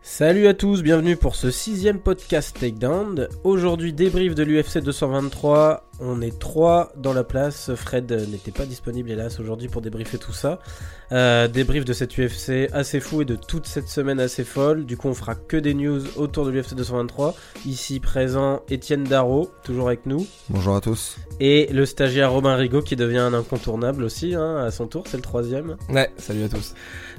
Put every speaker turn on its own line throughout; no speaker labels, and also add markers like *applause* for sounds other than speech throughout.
Salut à tous, bienvenue pour ce sixième podcast Takedown. Aujourd'hui débrief de l'UFC 223. On est trois dans la place. Fred n'était pas disponible hélas aujourd'hui pour débriefer tout ça. Euh, débrief de cette UFC assez fou et de toute cette semaine assez folle. Du coup on fera que des news autour de l'UFC 223. Ici présent Étienne Darro, toujours avec nous.
Bonjour à tous.
Et le stagiaire Robin Rigaud qui devient un incontournable aussi hein, à son tour, c'est le troisième.
Ouais, salut à tous.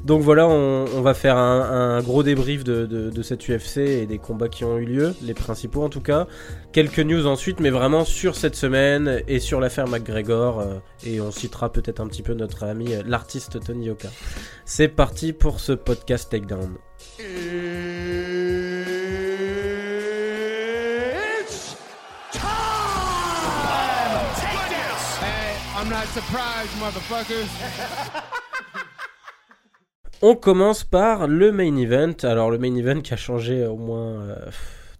Donc voilà, on, on va faire un, un, gros débrief de, de, de, cette UFC et des combats qui ont eu lieu, les principaux en tout cas. Quelques news ensuite, mais vraiment sur cette semaine et sur l'affaire McGregor. Euh, et on citera peut-être un petit peu notre ami, euh, l'artiste Tony Yoka. C'est parti pour ce podcast Takedown.
It's time! Take this! Hey, I'm not surprised, motherfuckers.
On commence par le main event. Alors le main event qui a changé au moins euh,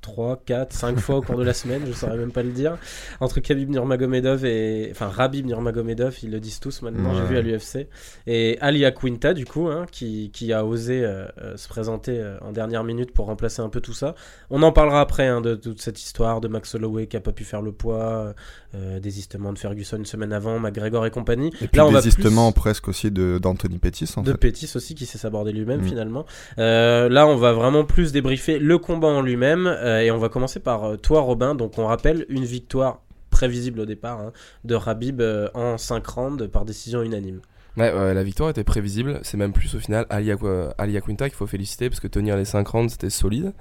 3, 4, 5 fois au cours de la semaine, je saurais même pas le dire. Entre Khabib Nurmagomedov et enfin Rabib Nurmagomedov, ils le disent tous maintenant, j'ai vu à l'UFC et Ali Quinta du coup hein, qui, qui, a osé euh, euh, se présenter euh, en dernière minute pour remplacer un peu tout ça. On en parlera après hein, de, toute cette histoire de Max Holloway qui a pas pu faire le poids, euh, désistement de Ferguson une semaine avant, McGregor et compagnie.
Et puis Là, on désistement plus... presque aussi d'Anthony Pettis en
de
fait.
Pettis aussi qui s'est sabordé lui-même mm. finalement. là, on va vraiment plus débriefer le combat en lui-même et on va commencer par toi Robin. Donc on rappelle une victoire prévisible au départ hein, de Rabib en 5 rounds par décision unanime.
Ouais, ouais, la victoire était prévisible. C'est même plus au final Ali, Ali Quinta qu'il faut féliciter parce que tenir les 5 rounds c'était solide.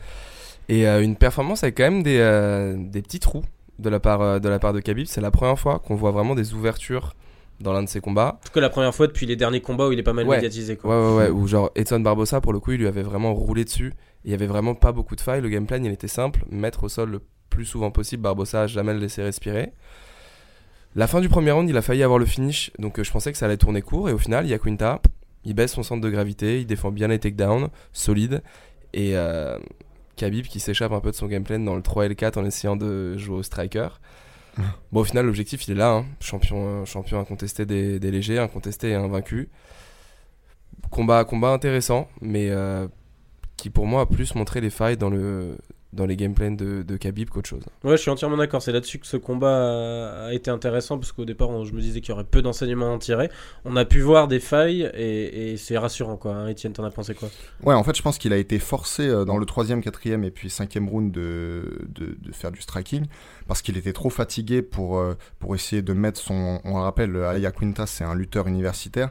Et euh, une performance avec quand même des, euh, des petits trous de la part, euh, de la part de Khabib. C'est la première fois qu'on voit vraiment des ouvertures dans l'un de ses combats.
En tout cas, la première fois depuis les derniers combats où il est pas mal
ouais.
médiatisé. Quoi.
Ouais, ouais, ouais. Où genre Edson Barbosa, pour le coup, il lui avait vraiment roulé dessus. Il y avait vraiment pas beaucoup de failles. Le game plan, il était simple mettre au sol le plus souvent possible. Barbosa, jamais le laisser respirer. La fin du premier round, il a failli avoir le finish, donc euh, je pensais que ça allait tourner court. Et au final, Yaquinta, il baisse son centre de gravité, il défend bien les takedowns, solide. Et euh, Khabib qui s'échappe un peu de son game plan dans le 3 et le 4 en essayant de jouer au striker. Bon, au final, l'objectif, il est là. Hein. Champion, champion incontesté des, des, légers, incontesté et invaincu. Combat, combat intéressant, mais euh, qui pour moi a plus montré les failles dans le, dans les gameplays de, de Khabib qu'autre chose.
Ouais, je suis entièrement d'accord. C'est là-dessus que ce combat a été intéressant parce qu'au départ, on, je me disais qu'il y aurait peu d'enseignements à en tirer. On a pu voir des failles et, et c'est rassurant, quoi. Hein, Etienne, t'en as pensé quoi?
Ouais, en fait, je pense qu'il a été forcé euh, dans le troisième, quatrième et puis cinquième round de, de, de faire du striking parce qu'il était trop fatigué pour, euh, pour essayer de mettre son. On le rappelle, Aya Quinta, c'est un lutteur universitaire.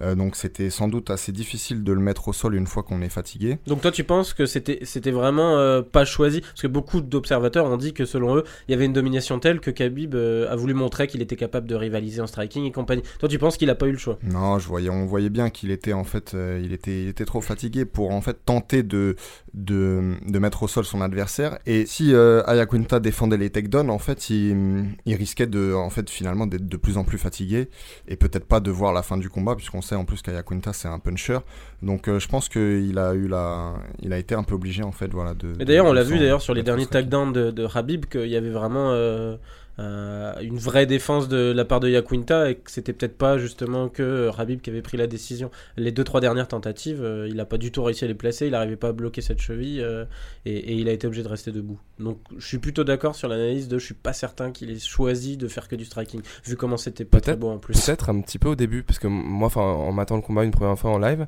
Euh, donc c'était sans doute assez difficile de le mettre au sol une fois qu'on est fatigué.
Donc toi tu penses que c'était c'était vraiment euh, pas choisi? Parce que beaucoup d'observateurs ont dit que selon eux il y avait une domination telle que Khabib euh, a voulu montrer qu'il était capable de rivaliser en striking et compagnie. Toi tu penses qu'il a pas eu le choix?
Non, je voyais on voyait bien qu'il était en fait il était il était trop fatigué pour en fait tenter de de, de mettre au sol son adversaire et si Ayaquinta défendait les takedowns en fait il, il risquait de en fait finalement d'être de plus en plus fatigué et peut-être pas de voir la fin du combat puisqu'on sait en plus qu'Ayaquinta c'est un puncher. Donc euh, je pense qu'il a eu la, il a été un peu obligé en fait voilà de.
Mais d'ailleurs on l'a vu d'ailleurs sur les derniers takedowns de, de Habib qu'il y avait vraiment euh, euh, une vraie défense de la part de Yaquinta et que c'était peut-être pas justement que Habib qui avait pris la décision. Les deux trois dernières tentatives, euh, il a pas du tout réussi à les placer, il n'arrivait pas à bloquer cette cheville euh, et, et, il a été obligé de rester debout. Donc je suis plutôt d'accord sur l'analyse de je suis pas certain qu'il ait choisi de faire que du striking vu comment c'était pas très beau en plus.
Peut-être un petit peu au début parce que moi enfin en m'attendant le combat une première fois en live,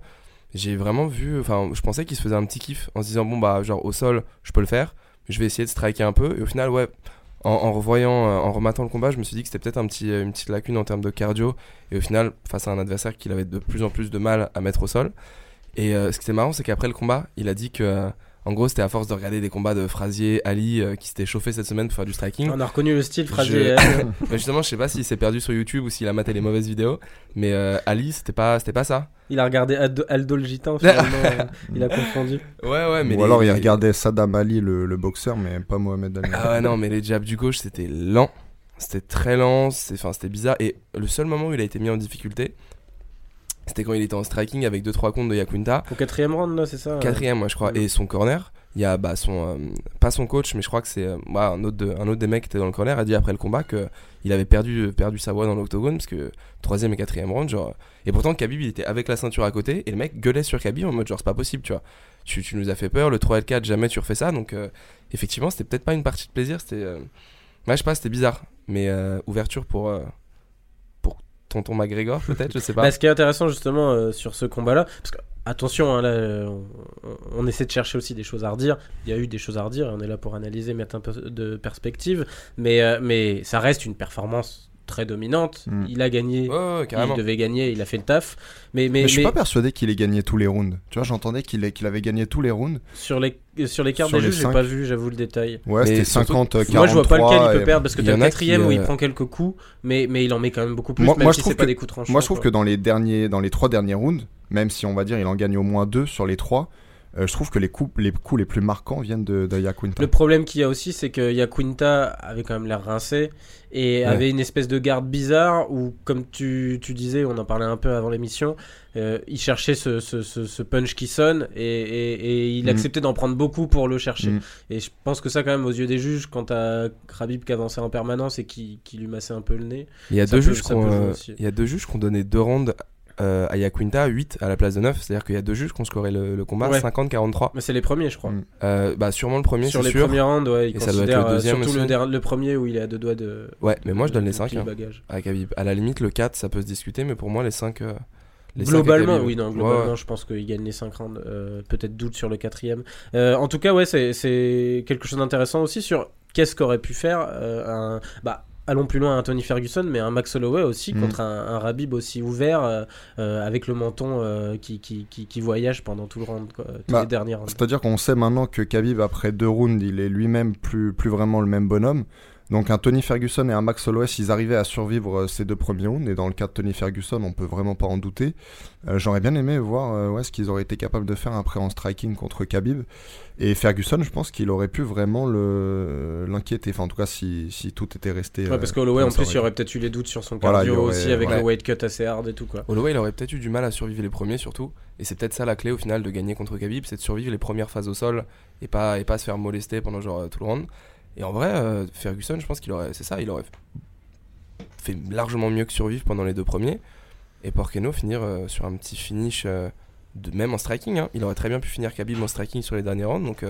j'ai vraiment vu enfin je pensais qu'il se faisait un petit kiff en se disant bon bah genre au sol, je peux le faire, je vais essayer de striker un peu et au final ouais en, revoyant, euh, en rematant le combat, je me suis dit que c'était peut-être petit, une petite lacune en termes de cardio. Et au final, face à un adversaire qu'il avait de plus en plus de mal à mettre au sol. Et euh, ce qui était marrant, c'est qu'après le combat, il a dit que. En gros, c'était à force de regarder des combats de Frazier, Ali, euh, qui s'étaient chauffés cette semaine pour faire du striking.
On a reconnu le style Frazier.
Je... *laughs* mais justement, je sais pas s'il s'est perdu sur YouTube ou s'il a maté les mauvaises vidéos. Mais euh, Ali, c'était pas, c'était pas ça.
Il a regardé Aldo, Aldo le Gitan, *laughs* finalement. euh, il a confondu.
Ouais, ouais, mais.
Ou
les,
alors il
les...
regardait Saddam Ali, le, le, boxeur, mais pas Mohamed Ali.
Ah ouais, non, mais les jabs du gauche, c'était lent. C'était très lent. Enfin, c'était bizarre. Et le seul moment où il a été mis en difficulté, c'était quand il était en striking avec 2-3 comptes de Yakunta.
Au quatrième round, c'est ça
Quatrième, moi, je crois. Et son corner, il y a bah, son. Euh, pas son coach, mais je crois que c'est. Euh, bah, un, autre de, un autre des mecs qui était dans le corner a dit après le combat qu'il avait perdu, perdu sa voix dans l'octogone parce que troisième et quatrième round, genre. Et pourtant, Khabib, il était avec la ceinture à côté et le mec gueulait sur Khabib en mode genre, c'est pas possible, tu vois. tu, tu nous as fait peur. Le 3L4, jamais tu refais ça. Donc, euh, effectivement, c'était peut-être pas une partie de plaisir. C'était. euh, Ouais, je sais pas, c'était bizarre. Mais euh, ouverture pour. Tonton McGregor, peut-être, je sais pas.
Bah, ce qui est intéressant justement euh, sur ce combat-là, parce que attention, hein, là, euh, on, on essaie de chercher aussi des choses à redire. Il y a eu des choses à redire, on est là pour analyser, mettre un peu de perspective, mais, euh, mais ça reste une performance très dominante.
Mm.
Il a gagné,
Ouais, ouais, carrément.
il devait gagner, il a fait le taf, mais, mais,
Mais, je suis
mais
pas persuadé qu'il ait gagné tous les rounds. Tu vois, j'entendais qu'il ait- qu'il avait gagné tous les rounds.
sur les sur les cartes
Sur
des juges, j'ai pas vu, j'avoue le détail.
Ouais, c'était
surtout-
50, euh, 43.
Moi, je vois pas lequel il peut perdre parce que
il y
t'as le
a
quatrième
qui,
où il
euh,
prend quelques coups, mais, mais il en met quand même beaucoup plus,
Moi-
même
moi,
si
je trouve
pas
que-
des coups tranchants.
Moi, je trouve
quoi.
que dans les derniers, dans les trois derniers rounds, même si on va dire il en gagne au moins deux sur les trois, euh, je trouve que les coups, les coups les plus marquants viennent de, de Yaquinta.
Le problème qu'il y a aussi, c'est que Yaquinta avait quand même l'air rincé et
Ouais.
avait une espèce de garde bizarre où, comme tu, tu disais, on en parlait un peu avant l'émission, euh, il cherchait ce, ce, ce- ce punch qui sonne et, et- et il
Mhm.
acceptait d'en prendre beaucoup pour le chercher.
Mhm.
Et je pense que ça, quand même, aux yeux des juges, quand t'as Khabib qui avançait en permanence et qui, qui lui massait un peu le nez.
Il y a deux juges qui ont, euh, il y a deux juges qui ont donné deux rounds euh, à Yaquinta, 8 à la place de 9. C'est-à-dire qu'il y a deux juges qui ont scoré le, le combat
Ouais.
50-43.
Mais c'est les premiers, je crois.
Mhm.
Euh, bah, sûrement le premier,
Sur les
sûr.
premiers rounds, ouais, il
Et ça doit être le
considère euh,
deuxième
surtout le,
aussi.
der- le premier où il est à deux doigts de.
Ouais, mais moi je donne les
de
5
plier le bagage.
à Khabib. À la limite, le 4, ça peut se discuter, mais pour moi, les 5. les cinq à
Globalement, oui, non, globalement,
ouais.
je pense qu'il gagne les 5 rounds. euh, Peut-être doute sur le quatrième. Euh, en tout cas, ouais, c'est- c'est quelque chose d'intéressant aussi sur qu'est-ce qu'aurait pu faire euh, un. Bah, allons plus loin, un Tony Ferguson, mais un Max Holloway aussi
Mhm.
contre un, un Rabib aussi ouvert euh, euh, avec le menton euh, qui, qui, qui, qui voyage pendant tout le round, quoi, tous
Bah,
les derniers.
C'est-à-dire qu'on sait maintenant que Khabib, après deux rounds, il est lui-même plus, plus vraiment le même bonhomme. Donc un Tony Ferguson et un Max Holloway, s'ils arrivaient à survivre euh, ces deux premiers rounds, et dans le cas de Tony Ferguson, on peut vraiment pas en douter, euh, j'aurais bien aimé voir euh, ouais, ce qu'ils auraient été capables de faire après en striking contre Khabib. Et Ferguson, je pense qu'il aurait pu vraiment le- l'inquiéter. Enfin, en tout cas, si, si tout était resté.
Ouais, parce qu'Holloway, en plus, il
aurait
peut-être eu les doutes sur son cardio
aurait-
aussi, avec
ouais.
le weight cut assez hard et tout, quoi.
Holloway, il aurait peut-être eu du mal à survivre les premiers surtout. Et c'est peut-être ça la clé au final de gagner contre Khabib, c'est de survivre les premières phases au sol et pas, et pas se faire molester pendant genre tout le round. Et en vrai, euh, Ferguson, je pense qu'il aurait, il aurait fait largement mieux que survivre pendant les deux premiers. Et Porkeno finir euh, sur un petit finish, euh, de, même en striking. hein. Il aurait très bien pu finir Khabib en striking sur les derniers rounds. Donc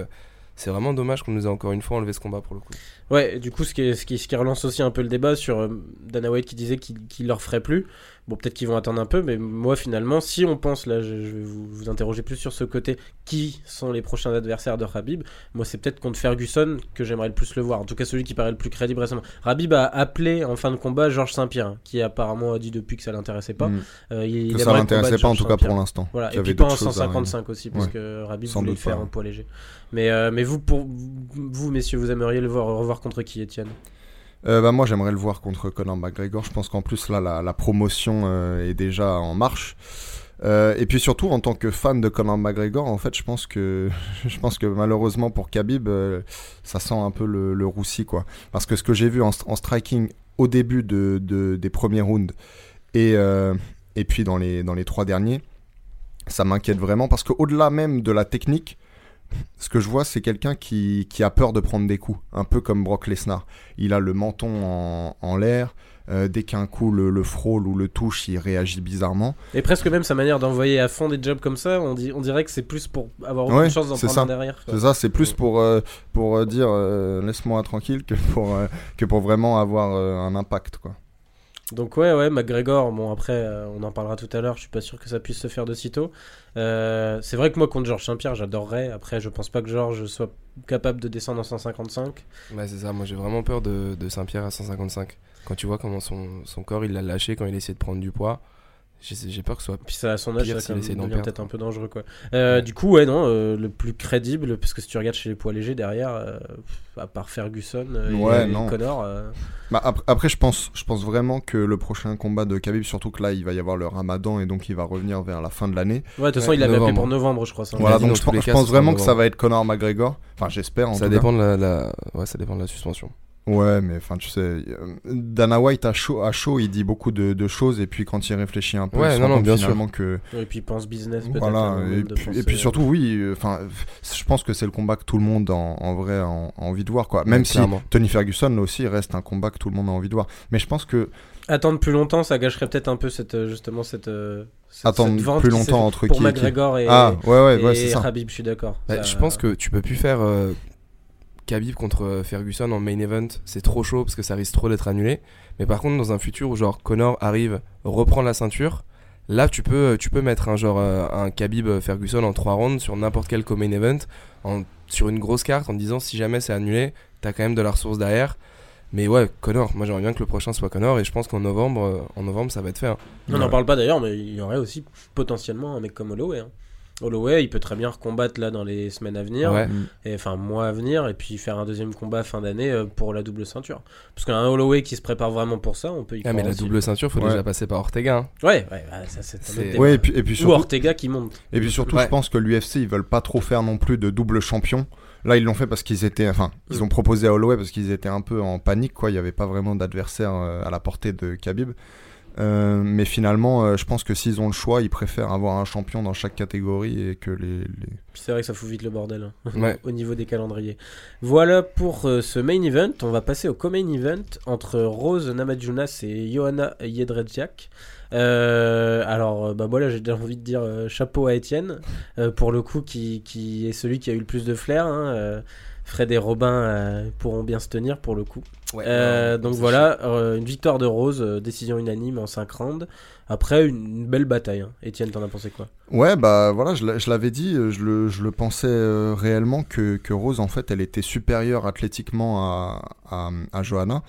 c'est vraiment dommage qu'on nous ait encore une fois enlevé ce combat pour le coup.
Ouais, et du coup, ce qui, est- ce, qui, ce qui relance aussi un peu le débat sur euh, Dana White qui disait qu'il qu'il leur ferait plus. Bon, peut-être qu'ils vont attendre un peu, mais moi, finalement, si on pense, là, je, je vais vous, vous interroger plus sur ce côté, qui sont les prochains adversaires de Rabib Moi, c'est peut-être contre Ferguson que j'aimerais le plus le voir. En tout cas, celui qui paraît le plus crédible récemment. Rabib a appelé en fin de combat Georges Saint-Pierre, qui apparemment a dit depuis que ça l'intéressait pas.
Mm.
Euh, il,
Que ça l'intéressait pas en tout cas pour l'instant.
Voilà, et
y
puis
avait
pas en
d'autres choses à
155 aussi, parce
Ouais.
que Rabib voulait le faire
pas,
en poids léger. Mais, euh, mais vous, vous, messieurs, vous aimeriez le voir, revoir contre qui, Étienne?
Euh, bah, moi, j'aimerais le voir contre Conor McGregor. Je pense qu'en plus, là, la, promotion euh, est déjà en marche. Euh, et puis surtout, en tant que fan de Conor McGregor, en fait, je pense que, *laughs* je pense que malheureusement pour Khabib, ça sent un peu le, le roussi, quoi. Parce que ce que j'ai vu en, striking au début de, de- des premiers rounds et, et puis dans les, dans les trois derniers, ça m'inquiète vraiment parce qu'au-delà même de la technique, ce que je vois, c'est quelqu'un qui, qui a peur de prendre des coups, un peu comme Brock Lesnar. Il a le menton en, en l'air. euh, dès qu'un coup le, le frôle ou le touche, il réagit bizarrement.
Et presque même sa manière d'envoyer à fond des jobs comme ça, on, dit, on dirait que c'est plus pour avoir
Ouais,
aucune chance d'en prendre
ça.
derrière.
C'est ça, c'est plus pour, euh, pour euh, dire euh, laisse-moi tranquille que pour, que pour vraiment avoir un impact. Quoi.
Donc ouais, ouais, McGregor, bon après, euh, on en parlera tout à l'heure, je suis pas sûr que ça puisse se faire de sitôt. Euh, c'est vrai que moi, contre Georges Saint-Pierre, j'adorerais. Après, je pense pas que Georges soit capable de descendre en 155.
Ouais, c'est ça. Moi, j'ai vraiment peur de, Saint-Pierre à 155. Quand tu vois comment son, son corps il l'a lâché quand il essayait de prendre du poids, j'ai j'ai peur que ce soit.
Puis ça, à son âge, ça devient peut-être un peu dangereux. Quoi. Euh, Du coup, ouais, non, euh, le plus crédible, parce que si tu regardes chez les poids légers derrière, euh, à part Ferguson euh, et-
Ouais,
et,
non.
Connor, euh,
Bah, après, après, je, pense, je pense vraiment que le prochain combat de Khabib, surtout que là, il va y avoir le ramadan et donc il va revenir vers la fin de l'année.
ouais, de toute façon, il l'avait appelé pour novembre, je crois. ça.
Voilà, donc je, pense- je vraiment
en
que ça va être Conor McGregor. Enfin, j'espère en
Ça
tout
dépend, de la, la- Ouais, ça dépend de la suspension.
Ouais, mais enfin, tu sais, Dana White à chaud, à chaud, il dit beaucoup de, de choses et puis quand il réfléchit un peu,
Ouais,
il se
non,
rend
non,
compte
bien
finalement que
Et puis il pense business peut-être.
Voilà, et puis,
penser-
et puis surtout, oui, euh, enfin, je pense que c'est le combat que tout le monde en, en vrai a, en- a envie de voir, quoi. Même
Ouais,
si
clairement.
Tony Ferguson, là aussi, reste un combat que tout le monde a envie de voir. Mais je pense que,
Attendre plus longtemps, ça gâcherait peut-être un peu cette, euh, justement cette, euh, cette-
attendre
cette vente
plus longtemps entre
pour
qui et qui.
Et,
Ah, ouais, ouais,
et
ouais, c'est ça.
Khabib, je suis d'accord.
Bah,
Ça-
Je pense que tu peux plus faire euh, Khabib contre euh, Ferguson en main event, c'est trop chaud parce que ça risque trop d'être annulé. Mais par contre, dans un futur où genre Connor arrive, reprend la ceinture, là tu peux, tu peux mettre un genre euh, un Khabib euh, Ferguson en 3 rounds sur n'importe quel co-main event, en, sur une grosse carte en disant si jamais c'est annulé, t'as quand même de la ressource derrière. Mais ouais, Connor, moi j'aimerais bien que le prochain soit Connor et je pense qu'en novembre, euh, en novembre ça va être fait. hein.
On n'en parle pas d'ailleurs, mais il y aurait aussi potentiellement un mec comme Holloway. hein. Holloway, il peut très bien recombattre là dans les semaines à venir,
Ouais.
Mm.
et enfin mois à venir, et puis faire un deuxième combat fin d'année euh, pour la double ceinture. Parce qu'un Holloway qui se prépare vraiment pour ça, on peut y
Ah, mais la
aussi.
double ceinture, faut
Ouais.
déjà passer par Ortega. hein.
Ouais, ouais, bah, ça c'est.
Ouais, et puis, et puis
Ou
surtout,
Ortega qui monte.
Et puis surtout,
Ouais.
je pense que l'UFC, ils veulent pas trop faire non plus de double champion. Là, ils l'ont fait parce qu'ils étaient, enfin, ils
Mm.
ont proposé à Holloway parce qu'ils étaient un peu en panique, quoi. Il n'y avait pas vraiment d'adversaire euh, à la portée de Khabib. Euh, mais finalement, euh, je pense que s'ils ont le choix, ils préfèrent avoir un champion dans chaque catégorie et que les.
C'est vrai que ça fout vite le bordel hein, *laughs*
Ouais.
au niveau des calendriers. Voilà pour euh, ce main event. On va passer au co-main event entre Rose Namajunas et Johanna Jedrzejczyk. Euh, alors, bah voilà, j'ai déjà envie de dire euh, chapeau à Étienne euh, pour le coup qui, qui est celui qui a eu le plus de flair. hein, Fred et Robin euh, pourront bien se tenir pour le coup. Euh, donc voilà, euh, une victoire de Rose, euh, décision unanime en 5 rounds. Après, une, une belle bataille. hein. Étienne, t'en as pensé quoi?
Ouais, bah voilà, je l'a- je l'avais dit, je le, je le pensais euh, réellement que, que Rose, en fait, elle était supérieure athlétiquement à, à, à Johanna.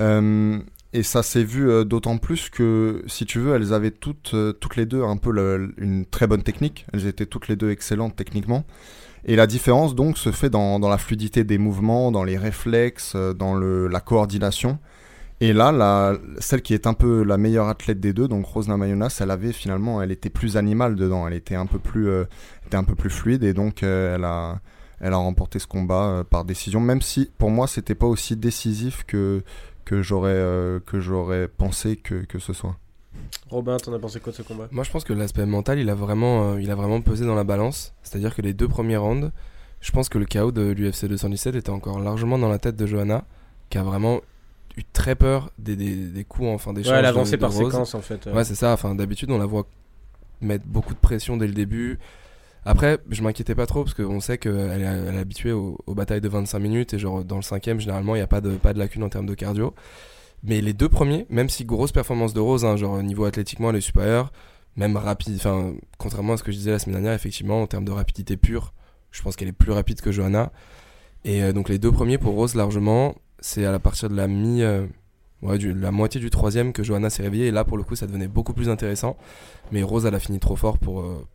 Euh, et ça s'est vu euh, d'autant plus que, si tu veux, elles avaient toutes, euh, toutes les deux un peu le- une très bonne technique. Elles étaient toutes les deux excellentes techniquement. Et la différence, donc, se fait dans, dans la fluidité des mouvements, dans les réflexes, euh, dans le, la coordination. Et là, la, celle qui est un peu la meilleure athlète des deux, donc Rose Namajunas, elle avait finalement, elle était plus animale dedans, elle était un peu plus, euh, était un peu plus fluide et donc euh, elle a, elle a remporté ce combat par décision. Même si pour moi, c'était pas aussi décisif que que j'aurais pensé que, que ce soit.
Robin, t'en as pensé quoi de ce combat?
Moi, je pense que l'aspect mental, il a vraiment, euh, il a vraiment pesé dans la balance. C'est-à-dire que les deux premiers rounds, je pense que le chaos de l'UFC 217 était encore largement dans la tête de Johanna, qui a vraiment eu très peur des, des, des coups en fin d'échange.
Ouais, elle avançait par
Rose.
séquence en fait. euh.
Ouais, c'est ça. Enfin, d'habitude, on la voit mettre beaucoup de pression dès le début. Après, je m'inquiétais pas trop parce qu'on sait qu'elle est, elle est habituée aux, aux batailles de 25 minutes et genre dans le cinquième, généralement, il n'y a pas de, pas de lacune en termes de cardio. Mais les deux premiers, même si grosse performance de Rose, hein, genre au niveau athlétiquement, elle est supérieure, même rapide, enfin, contrairement à ce que je disais la semaine dernière, effectivement, en termes de rapidité pure, je pense qu'elle est plus rapide que Johanna. Et euh, donc les deux premiers pour Rose, largement, c'est à partir de la mi. euh, ouais, la moitié du troisième que Johanna s'est réveillée. Et là, pour le coup, ça devenait beaucoup plus intéressant. Mais Rose, elle a fini trop fort pour, euh,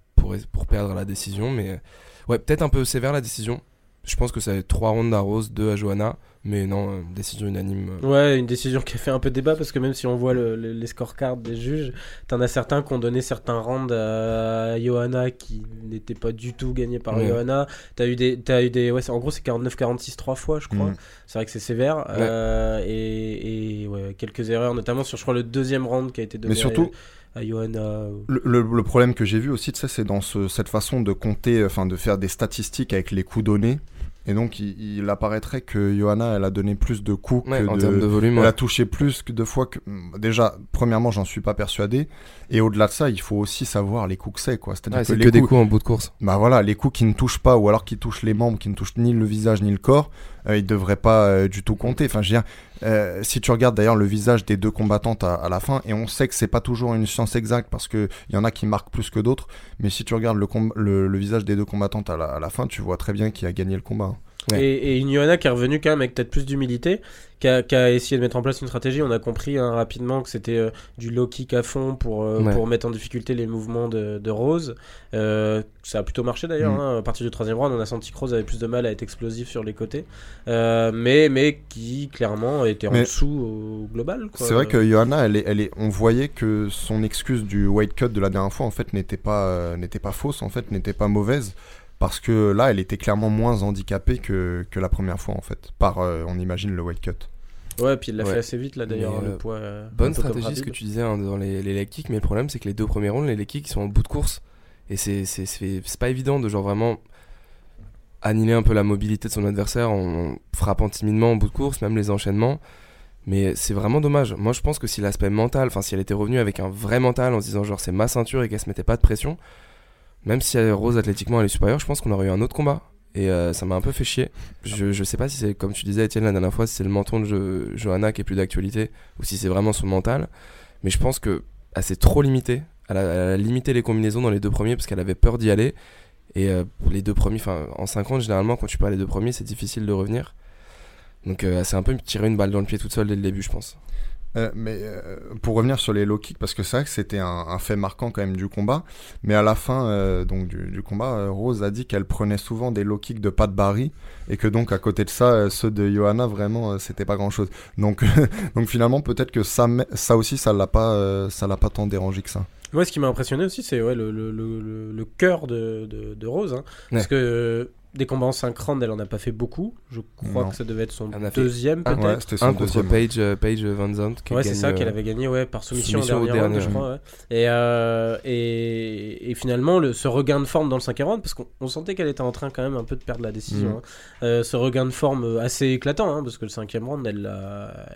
perdre la décision. Mais ouais, peut-être un peu sévère la décision. Je pense que ça va être 3 rounds à Rose, 2 à Johanna. Mais non, euh, décision unanime. euh.
Ouais, une décision qui a fait un peu débat parce que même si on voit le- le- les scorecards des juges, t'en as certains qui ont donné certains rounds à Johanna qui n'étaient pas du tout gagnés par
Ouais.
Johanna. T'as eu des, t'as eu des, ouais, en gros c'est 49-46 trois fois, je crois.
Mm.
C'est vrai que c'est sévère. Euh, et et, ouais, quelques erreurs, notamment sur je crois le deuxième round qui a été donné
Mais surtout,
à, à Johanna.
Le, le- le problème que j'ai vu aussi, c'est dans ce- cette façon de compter, enfin de faire des statistiques avec les coups donnés. Et donc, il, il apparaîtrait que Johanna, elle a donné plus de coups
Ouais,
que
en
de,
termes de volume.
Elle
ouais.
a touché plus que de fois que. Déjà, premièrement, j'en suis pas persuadé. Et au-delà de ça, il faut aussi savoir les coups que c'est, quoi. C'est-à-dire que les
que des
coups.
coups en bout de course.
Bah voilà, les coups qui ne touchent pas, ou alors qui touchent les membres, qui ne touchent ni le visage ni le corps, euh, ils devraient pas euh, du tout compter. Enfin, je veux dire, euh, si tu regardes d'ailleurs le visage des deux combattantes à, la fin, et on sait que c'est pas toujours une science exacte parce que il y en a qui marquent plus que d'autres, mais si tu regardes le, visage des deux combattantes à la, à la fin, tu vois très bien qui a gagné le combat. hein.
Ouais.
Et, et une Johanna qui est revenue quand même avec peut-être plus d'humilité, qui a, qui a essayé de mettre en place une stratégie. On a compris hein, rapidement que c'était euh, du low kick à fond pour, euh,
Ouais.
pour mettre en difficulté les mouvements de, de Rose. Euh, ça a plutôt marché d'ailleurs.
Mm.
hein. À partir du troisième round, on a senti que Rose avait plus de mal à être explosif sur les côtés. Mais, mais qui clairement était en dessous au global.
C'est vrai que Johanna, elle est, elle est, on voyait que son excuse du weight cut de la dernière fois, en fait, n'était pas, n'était pas fausse, en fait, n'était pas mauvaise. Parce que là, elle était clairement moins handicapée que, que la première fois, en fait. Par, euh, on imagine, le weight cut.
Ouais, puis il l'a
Ouais.
fait assez vite là d'ailleurs, le
euh,
poids. euh,
Bonne
comme
stratégie ce que tu disais hein, dans les, les leg kicks, mais le problème c'est que les deux premiers rounds, les leg kicks ils sont en bout de course. Et c'est c'est- c'est- c'est pas évident de genre vraiment annihiler un peu la mobilité de son adversaire en frappant timidement en bout de course, même les enchaînements. Mais c'est vraiment dommage. Moi, je pense que si l'aspect mental, enfin, si elle était revenue avec un vrai mental en se disant genre c'est ma ceinture et qu'elle se mettait pas de pression, même si Rose athlétiquement elle est supérieure, je pense qu'on aurait eu un autre combat. Et euh, ça m'a un peu fait chier. Je, je sais pas si c'est, comme tu disais, Étienne, la dernière fois, si c'est le menton de Jo- Johanna qui est plus d'actualité ou si c'est vraiment son mental. Mais je pense que elle s'est trop limitée. Elle a, elle a limité les combinaisons dans les deux premiers parce qu'elle avait peur d'y aller. Et euh, pour les deux premiers, enfin, en 50, généralement, quand tu perds les deux premiers, c'est difficile de revenir. Donc, euh, elle s'est un peu tiré une balle dans le pied toute seule dès le début, je pense.
Euh, mais euh, pour revenir sur les low kicks, parce que c'est vrai que c'était un, un fait marquant quand même du combat, mais à la fin euh, donc du, du combat, Rose a dit qu'elle prenait souvent des low kicks de Pat Barry et que donc à côté de ça, ceux de Johanna vraiment c'était pas grand chose. Donc *laughs* donc finalement peut-être que ça ça aussi ça l'a pas ça l'a pas tant dérangé que ça.
Moi, ce qui m'a impressionné aussi, c'est ouais, le, le, le, le- le cœur de, de, de Rose. hein. Parce
Ouais.
que des combats en 5 rounds, elle en a pas fait beaucoup. Je crois
Non.
que ça devait être son deuxième,
un,
peut-être.
Ouais, c'était son
Un contre
deuxième.
Paige, euh, Paige Van Zandt. qui
Ouais, c'est ça qu'elle
euh,
avait gagné ouais, par soumission,
soumission
en
au
dernier round,
dernier,
je crois. ouais. Et, euh, et, et finalement, le, ce regain de forme dans le 5 round, parce qu'on on sentait qu'elle était en train quand même un peu de perdre la décision.
Mhm.
hein. Euh, ce regain de forme assez éclatant, hein, parce que le cinquième round, elle,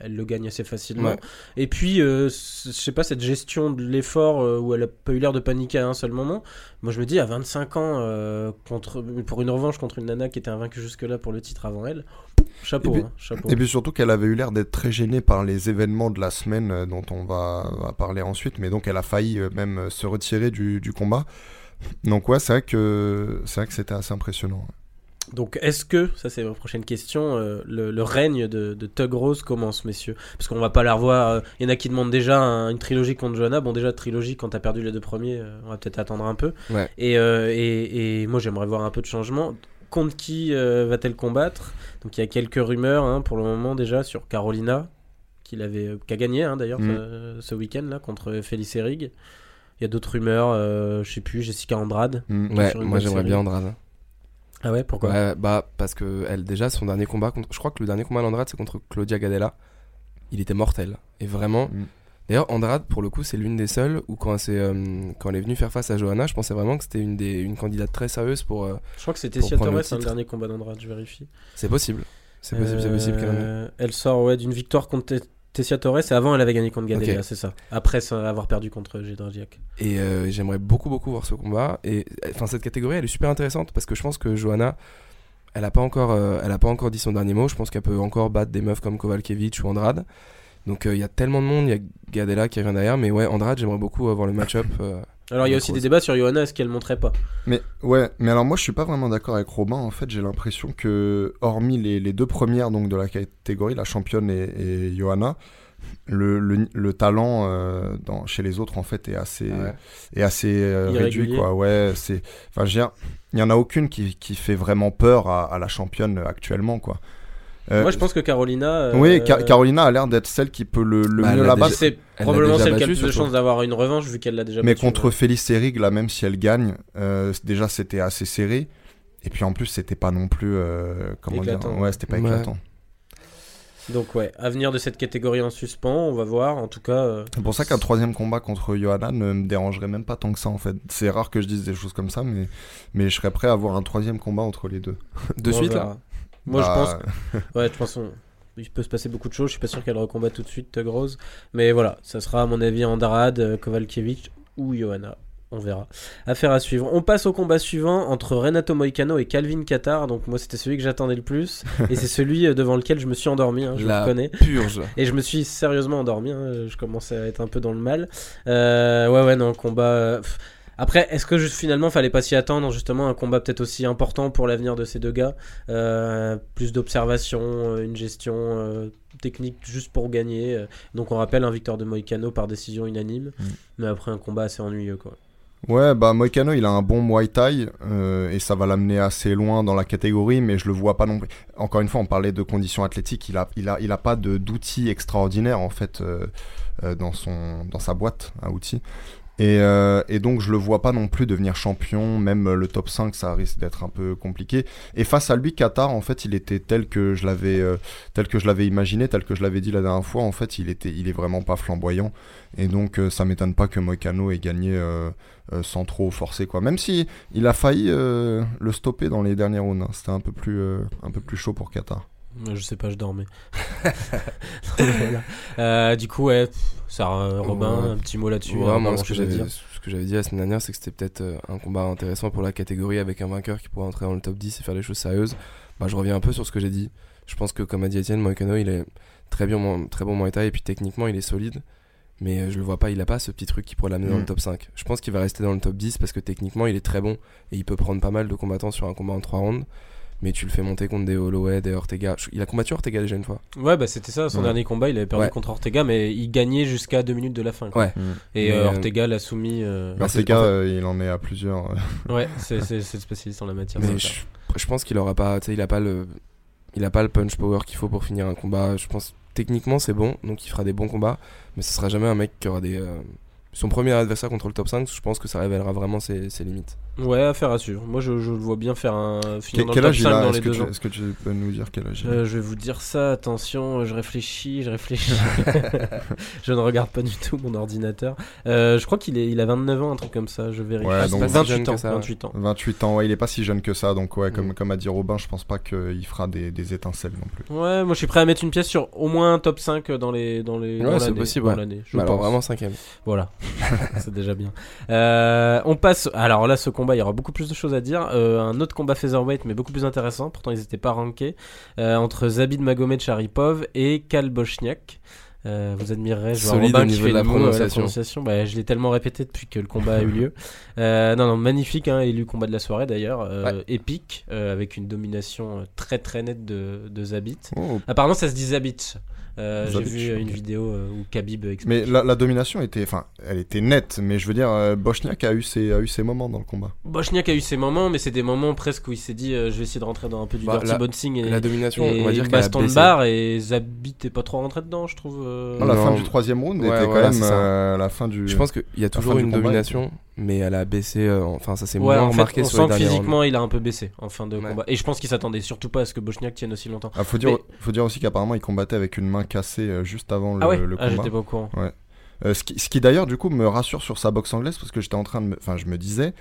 elle le gagne assez facilement.
Ouais.
Et puis, euh, je sais pas, cette gestion de l'effort euh, où elle a pas eu l'air de paniquer à un seul moment. Moi, je me dis, à 25 ans, euh, contre, pour une revanche contre une nana qui était invaincue jusque-là pour le titre avant elle, chapeau.
Et puis-
hein, chapeau.
Et puis surtout qu'elle avait eu l'air d'être très gênée par les événements de la semaine euh, dont on va, va parler ensuite, mais donc elle a failli euh, même euh, se retirer du, du combat. Donc ouais, c'est vrai que c'est vrai que c'était assez impressionnant.
Donc, est-ce que, ça c'est ma prochaine question, euh, le, le règne de, de Tug Rose commence, messieurs? Parce qu'on va pas la revoir. Il y en a qui demandent déjà un- une trilogie contre Johanna. Bon, déjà, trilogie, quand t'as perdu les deux premiers, euh, on va peut-être attendre un peu.
Ouais.
Et, et, et moi, j'aimerais voir un peu de changement. Contre qui euh, va-t-elle combattre? Donc, il y a quelques rumeurs hein, pour le moment déjà sur Carolina, qui, l'avait, euh, qui a gagné hein, d'ailleurs
Mm.
ce week-end là contre Félix Erig. Il y a d'autres rumeurs, euh, je sais plus, Jessica Andrade.
Mm.
Ouais, moi j'aimerais bien Andrade.
Ah ouais, pourquoi?
Ouais, bah parce que elle déjà son dernier combat contre, je crois que le dernier combat d'Andrade c'est contre Claudia Gadella. Il était mortel et vraiment.
Mm.
D'ailleurs Andrade pour le coup c'est l'une des seules où quand c'est euh, quand elle est venue faire face à Johanna, je pensais vraiment que c'était une des une candidate très sérieuse pour. euh,
Je crois que c'était Sia Torres,
le
hein, le dernier combat d'Andrade, je vérifie.
C'est possible. C'est possible, c'est possible en ait.
Euh, Elle sort ouais, d'une victoire contre Te- Tessia Torres et avant elle avait gagné contre Gadella,
Ok.
c'est ça. Après ça, avoir perdu contre Jedrzejczyk.
Et j'aimerais beaucoup beaucoup voir ce combat. Et enfin cette catégorie elle est super intéressante parce que je pense que Johanna, elle a pas encore, elle a pas encore dit son dernier mot. Je pense qu'elle peut encore battre des meufs comme Kovalkiewicz ou Andrade. Donc euh, il y a tellement de monde, il y a Gadella qui revient derrière, mais ouais Andrade j'aimerais beaucoup avoir le match-up. euh,
Alors il y a aussi
Rose.
des débats sur Johanna, est-ce qu'elle montrait pas
Mais ouais, mais alors moi je suis pas vraiment d'accord avec Robin. En fait, j'ai l'impression que hormis les, les deux premières donc de la catégorie, la championne et, et Johanna, le, le, le talent euh, dans, chez les autres en fait est assez
Ouais.
est assez euh, réduit quoi. Ouais, c'est enfin il y en a aucune qui, qui fait vraiment peur à, à la championne actuellement quoi. Euh,
Moi je pense que Carolina. euh,
Oui, Ca- Carolina a l'air d'être celle qui peut le, le
Bah,
mieux battre.
c'est probablement celle qui a le plus de chances d'avoir une revanche vu qu'elle l'a déjà
Mais
battue,
contre
ouais.
Félix Erig, là, même si elle gagne, euh, déjà c'était assez serré. Et puis en plus, c'était pas non plus. euh, comment
Éclatant.
dire Ouais, c'était pas
Ouais.
éclatant.
Donc ouais, avenir de cette catégorie en suspens, on va voir. En tout cas, euh,
C'est pour ça qu'un troisième combat contre Johanna ne me dérangerait même pas tant que ça en fait. C'est rare que je dise des choses comme ça, mais, mais je serais prêt à avoir un troisième combat entre les deux.
De
on
suite
verra.
là.
Moi je
Bah,
pense Ouais, je pense qu'on- il peut se passer beaucoup de choses. Je suis pas sûr qu'elle recombat tout de suite Tug Rose. Mais voilà, ça sera à mon avis Andrade, euh, Kovalkiewicz ou Johanna. On verra. Affaire à suivre. On passe au combat suivant entre Renato Moicano et Calvin Qatar. Donc moi c'était celui que j'attendais le plus. et c'est celui euh, devant lequel je me suis endormi, hein, je
La
le reconnais.
Purge.
Et je me suis sérieusement endormi. hein, Je commençais à être un peu dans le mal. Euh, ouais, ouais, non, combat. pff. Après, est-ce que juste, finalement, fallait pas s'y attendre Justement, un combat peut-être aussi important pour l'avenir de ces deux gars. Euh, plus d'observation, euh, une gestion euh, technique juste pour gagner. Donc, on rappelle un victoire de Moicano par décision unanime.
Mm.
Mais après, un combat assez ennuyeux, quoi.
Ouais, bah Moicano, il a un bon Muay Thai euh, et ça va l'amener assez loin dans la catégorie, mais je le vois pas non plus. Encore une fois, on parlait de conditions athlétiques, il a, il a, il a pas de d'outils extraordinaires en fait euh, euh, dans son, dans sa boîte à outils. Et, euh, et donc je le vois pas non plus devenir champion, même euh, le top 5 ça risque d'être un peu compliqué. Et face à lui, Qatar en fait il était tel que je l'avais euh, tel que je l'avais imaginé, tel que je l'avais dit la dernière fois, en fait il était il est vraiment pas flamboyant. Et donc ça m'étonne pas que Moicano ait gagné sans trop forcer quoi. Même si il a failli le stopper dans les derniers rounds, hein. c'était un peu plus un peu plus chaud pour Qatar.
Je sais pas, je dormais. *laughs* Voilà. Euh, du coup, ouais, ça, euh, Robin,
Ouais.
un petit mot là-dessus.
Ouais,
hein,
ce que j'avais
dire.
ce que j'avais dit la semaine dernière, c'est que c'était peut-être euh, un combat intéressant pour la catégorie avec un vainqueur qui pourrait entrer dans le top 10 et faire des choses sérieuses. Bah, je reviens un peu sur ce que j'ai dit. Je pense que, comme a dit Etienne, Moïcano, il est très, bien, très bon Muay Thai et puis techniquement, il est solide. Mais je le vois pas, il a pas ce petit truc qui pourrait l'amener dans
Mm.
le top 5. Je pense qu'il va rester dans le top 10 parce que techniquement, il est très bon et il peut prendre pas mal de combattants sur un combat en 3 rounds. Mais tu le fais monter contre des Holloway, des Ortega. Il a combattu Ortega déjà une fois.
Ouais, bah c'était ça, son
Ouais.
dernier combat, il avait perdu
Ouais.
contre Ortega, mais il gagnait jusqu'à deux minutes de la fin. quoi.
Ouais.
Et
Mais,
euh,
euh,
Ortega l'a soumis. euh,
Bah,
Ortega,
en fait-
euh, il en est à plusieurs. *laughs*
Ouais, c'est le spécialiste en la matière.
Mais je, pense qu'il aura pas, tu sais, il a pas le, il a pas le punch power qu'il faut pour finir un combat. Je pense techniquement c'est bon, donc il fera des bons combats, mais ce sera jamais un mec qui aura des. euh, son premier adversaire contre le top 5, je pense que ça révélera vraiment ses, ses limites.
Ouais, affaire à suivre. Moi, je, je le vois bien faire un finir
Quel,
dans
quel
le top
âge il
5
a
dans
Est-ce
les
que,
deux
tu-
ans.
est-ce que tu peux nous dire quel âge il a
Euh, je vais vous dire ça, attention, je réfléchis, je réfléchis. *laughs* je ne regarde pas du tout mon ordinateur. Euh, je crois qu'il est, il a 29 ans, un truc comme ça, je vérifie.
Ouais,
Ah,
donc
c'est pas 28
jeune
ans,
que ça, ouais.
28 ans.
28 ans, ouais, il est pas si jeune que ça, donc ouais, comme,
Mm.
comme a dit Robin, je pense pas qu'il fera des, des étincelles non plus.
Ouais, moi je suis prêt à mettre une pièce sur au moins un top 5 dans les dans les
Ouais, c'est
l'année,
possible,
dans
ouais.
l'année, je
Mais alors
pense.
vraiment cinquième.
Voilà, *laughs* c'est déjà bien. Euh, on passe. Alors là, ce combat, il y aura beaucoup plus de choses à dire. Euh, un autre combat featherweight, mais beaucoup plus intéressant. Pourtant, ils n'étaient pas rankés euh, entre Zabid Magomed Sharipov et Kal Bochniak. Euh, vous admirerez, je vois
Solide
Robin
au
qui
niveau
fait
de la prononciation.
Bah, je l'ai tellement répété depuis que le combat a eu lieu. *laughs* Euh, non, non, magnifique, hein, élu combat de la soirée d'ailleurs, euh,
Ouais.
épique, avec une domination très très nette de, de Zabit.
Oh,
Apparemment, ça se dit Zabit. Euh, J'ai vu une vidéo euh, où Khabib explique.
Mais la, la domination était, enfin, elle était nette, mais je veux dire, euh, Bochniak a eu ses, a eu ses moments dans le combat.
Bochniak a eu ses moments, mais c'est des moments presque où il s'est dit euh, je vais essayer de rentrer dans un peu du
Bah,
dirty
la-
boxing et,
La domination,
et
on va dire
baston de barre et Zabit est pas trop rentré dedans, je trouve. euh.
Ah, la
Non.
fin du troisième round
Ouais,
était quand même euh, la fin du.
Je pense qu'il y a toujours une domination, mais elle a baissé. euh, enfin, ça s'est
Ouais,
moins
en fait,
remarqué
on
sur les
sent que physiquement il a un peu baissé en fin de
Ouais.
combat. Et je pense qu'il s'attendait surtout pas à ce que Bochniak tienne aussi longtemps.
Ah, faut dire,
Mais-
faut dire aussi qu'apparemment il combattait avec une main cassée euh, juste avant le,
ah ouais,
le
ah,
combat.
j'étais pas au courant.
Euh, ce qui, ce qui d'ailleurs du coup me rassure sur sa boxe anglaise parce que j'étais en train de enfin je me disais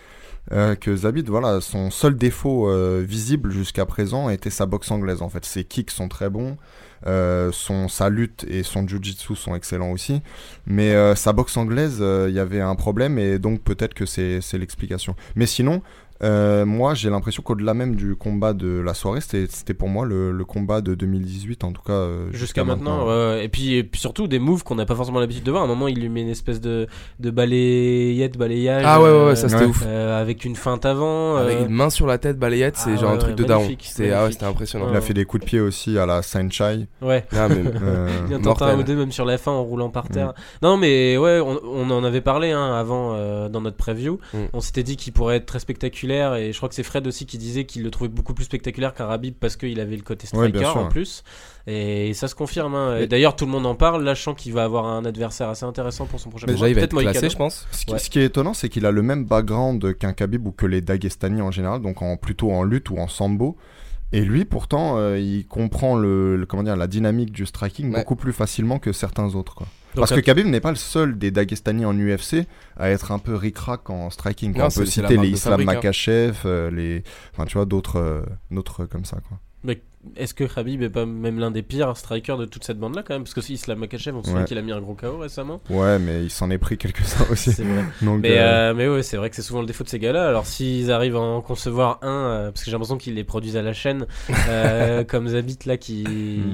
euh, que Zabit voilà son seul défaut euh, visible jusqu'à présent était sa boxe anglaise en fait ses kicks sont très bons son sa lutte et son jiu-jitsu sont excellents aussi mais sa boxe anglaise il y avait un problème et donc peut-être que c'est l'explication mais sinon euh, moi j'ai l'impression qu'au-delà même du combat de la soirée c'était c'était pour moi le, le combat de 2018 en tout cas euh,
Jusqu'à maintenant, ouais, ouais. Et, puis, et puis surtout des moves qu'on n'a pas forcément l'habitude de voir. À un moment, il lui met une espèce de, de balayette, balayage.
Ah ouais, ouais,
euh,
ouais, ça c'était
ouais.
ouf.
euh, avec une feinte avant.
Avec une main sur la tête, balayette, c'est
Ah
genre un
ouais,
truc de daron.
magnifique,
C'était ah ouais,
magnifique.
c'était impressionnant.
il a fait des coups de pied aussi à la Sanchai
Ouais.
Ah, mais-
euh,
Il y en tente un ou deux même sur la fin en roulant par terre. Non mais ouais, on, on en avait parlé hein, avant euh, dans notre preview.
Mm.
On s'était dit qu'il pourrait être très spectaculaire et je crois que c'est Fred aussi qui disait qu'il le trouvait beaucoup plus spectaculaire qu'un Rabib parce qu'il avait le côté striker
sûr,
en
ouais.
plus. Et ça se confirme. hein. Et
Mais-
d'ailleurs tout le monde en parle, lâchant qu'il va avoir un adversaire assez intéressant pour son prochain
Déjà,
combat.
il va
Peut-être
être classé, je pense.
Ce qui,
Ouais.
ce qui est étonnant, c'est qu'il a le même background qu'un Khabib ou que les Dagestani en général, donc en, plutôt en lutte ou en sambo. Et lui, pourtant, euh, il comprend le, le- comment dire, la dynamique du striking
Ouais.
beaucoup plus facilement que certains autres. Quoi.
Donc,
Parce que Khabib n'est pas le seul des Dagestani en UFC à être un peu ric-rac en striking.
Non,
On peut citer les Islam
hein.
Makachev, euh, les, enfin, tu vois, d'autres, euh, d'autres comme ça. Quoi.
Mais est-ce que Khabib est pas même l'un des pires strikers de toute cette bande là quand même? Parce que si Islam Makachev, on se souvient
Ouais.
qu'il a mis un gros KO récemment.
Ouais, mais il s'en est pris quelques-uns aussi.
C'est vrai. *laughs*
Donc,
Mais,
euh,
euh, mais ouais, c'est vrai que c'est souvent le défaut de ces gars-là. Alors s'ils arrivent à en concevoir un, euh, parce que j'ai l'impression qu'ils les produisent à la chaîne, euh, *laughs* comme Zabit là, qui,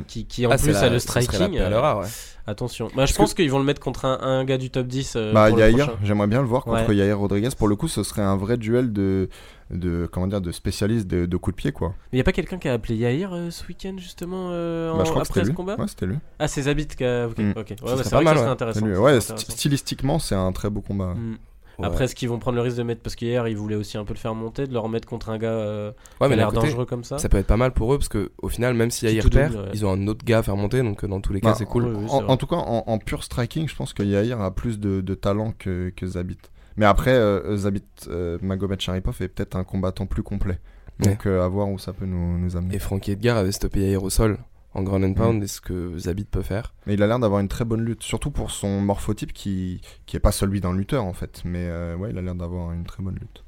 qui, qui en
Ah,
plus
la-
a le
la
striking.
perle rare, ouais.
Attention. Bah, je pense qu'ils vont le mettre contre un, un gars du top 10. euh,
Bah, Yair, j'aimerais bien le voir contre
Ouais.
Yair Rodriguez. Pour le coup, ce serait un vrai duel de, de comment dire, de spécialistes de, de coups de pied, quoi.
Mais y a pas quelqu'un qui a appelé Yair euh, ce week-end justement euh, en-
Bah, je crois que
après
c'était
ce lui.
combat. Ouais, c'était lui.
Ah, c'est Zabit qui a. Ok,
Mm.
ok. Ouais, bah, c'est
pas
vrai que
mal,
ça serait
ouais.
intéressant. Ça
Ouais, stylistiquement, c'est un très beau combat.
Mm.
Ouais.
Après, est-ce qu'ils vont prendre le risque de mettre parce qu'hier ils voulaient aussi un peu le faire monter, de le remettre contre un gars euh,
Ouais,
qui a
mais d'un
l'air dangereux comme ça.
ça peut être pas mal pour eux parce que au final, même si Yair perd,
double, ouais.
ils ont un autre gars à faire monter, donc euh, dans tous les cas,
Bah,
c'est cool.
Oui, oui, c'est
en, tout cas, en, en pur striking, je pense que Yair a plus de, de talent que, que Zabit. Mais après, euh, Zabit euh, Magomed Sharipov est peut-être un combattant plus complet. Donc, euh, à voir où ça peut nous, nous amener.
Et Frankie Edgar avait stoppé Yair au sol en ground and pound, est-ce que Zabit peut faire
Mais il a l'air d'avoir une très bonne lutte, surtout pour son morphotype qui, qui est pas celui d'un lutteur en fait. Mais euh, ouais, il a l'air d'avoir une très bonne lutte.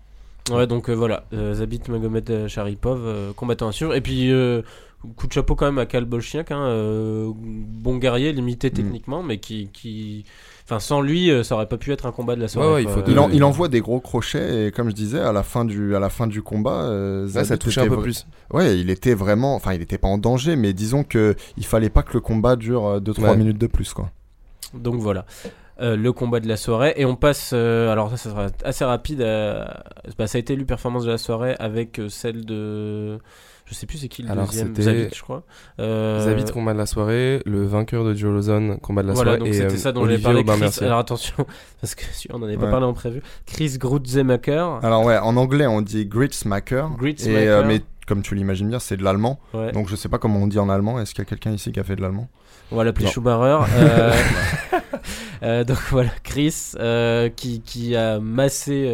Ouais, donc euh, voilà, euh, Zabit Magomed euh, Sharipov, euh, combattant sûr. Et puis, euh, coup de chapeau quand même à Kal Bolchiak, hein, euh, bon guerrier, limité
Mm.
techniquement, mais qui. qui... Enfin, sans lui, ça aurait pas pu être un combat de la soirée.
Ouais, ouais, il
quoi.
faut de-
Il, en- il envoie des gros crochets et comme je disais, à la fin du, à la fin du combat, euh,
Ouais, ça touchait un peu plus.
Ouais, il était vraiment, enfin, il était pas en danger, mais disons que il fallait pas que le combat dure 2-3
Ouais.
minutes de plus, quoi.
Donc voilà. Euh, le combat de la soirée et on passe euh, alors ça, ça sera assez rapide à- bah, ça a été élu performance de la soirée avec euh, celle de je sais plus c'est qui le
Alors,
deuxième Zabit je crois euh,
Zabit combat de la soirée, le vainqueur de Joe Lawson combat de la
voilà
soirée
donc
et
c'était ça dont j'avais
Olivier
parlé Chris, alors attention *laughs* parce que si on en avait pas parlé en prévu Chris Grutzemacher
Alors ouais, en anglais on dit Gritzmacher.
Gritzmacher.
Et, euh, mais comme tu l'imagines bien, c'est de l'allemand.
ouais.
Donc je sais pas comment on dit en allemand. Est-ce qu'il y a quelqu'un ici qui a fait de l'allemand?
On va l'appeler. Schumacher euh, *laughs* euh, donc voilà Chris euh, qui, qui a massé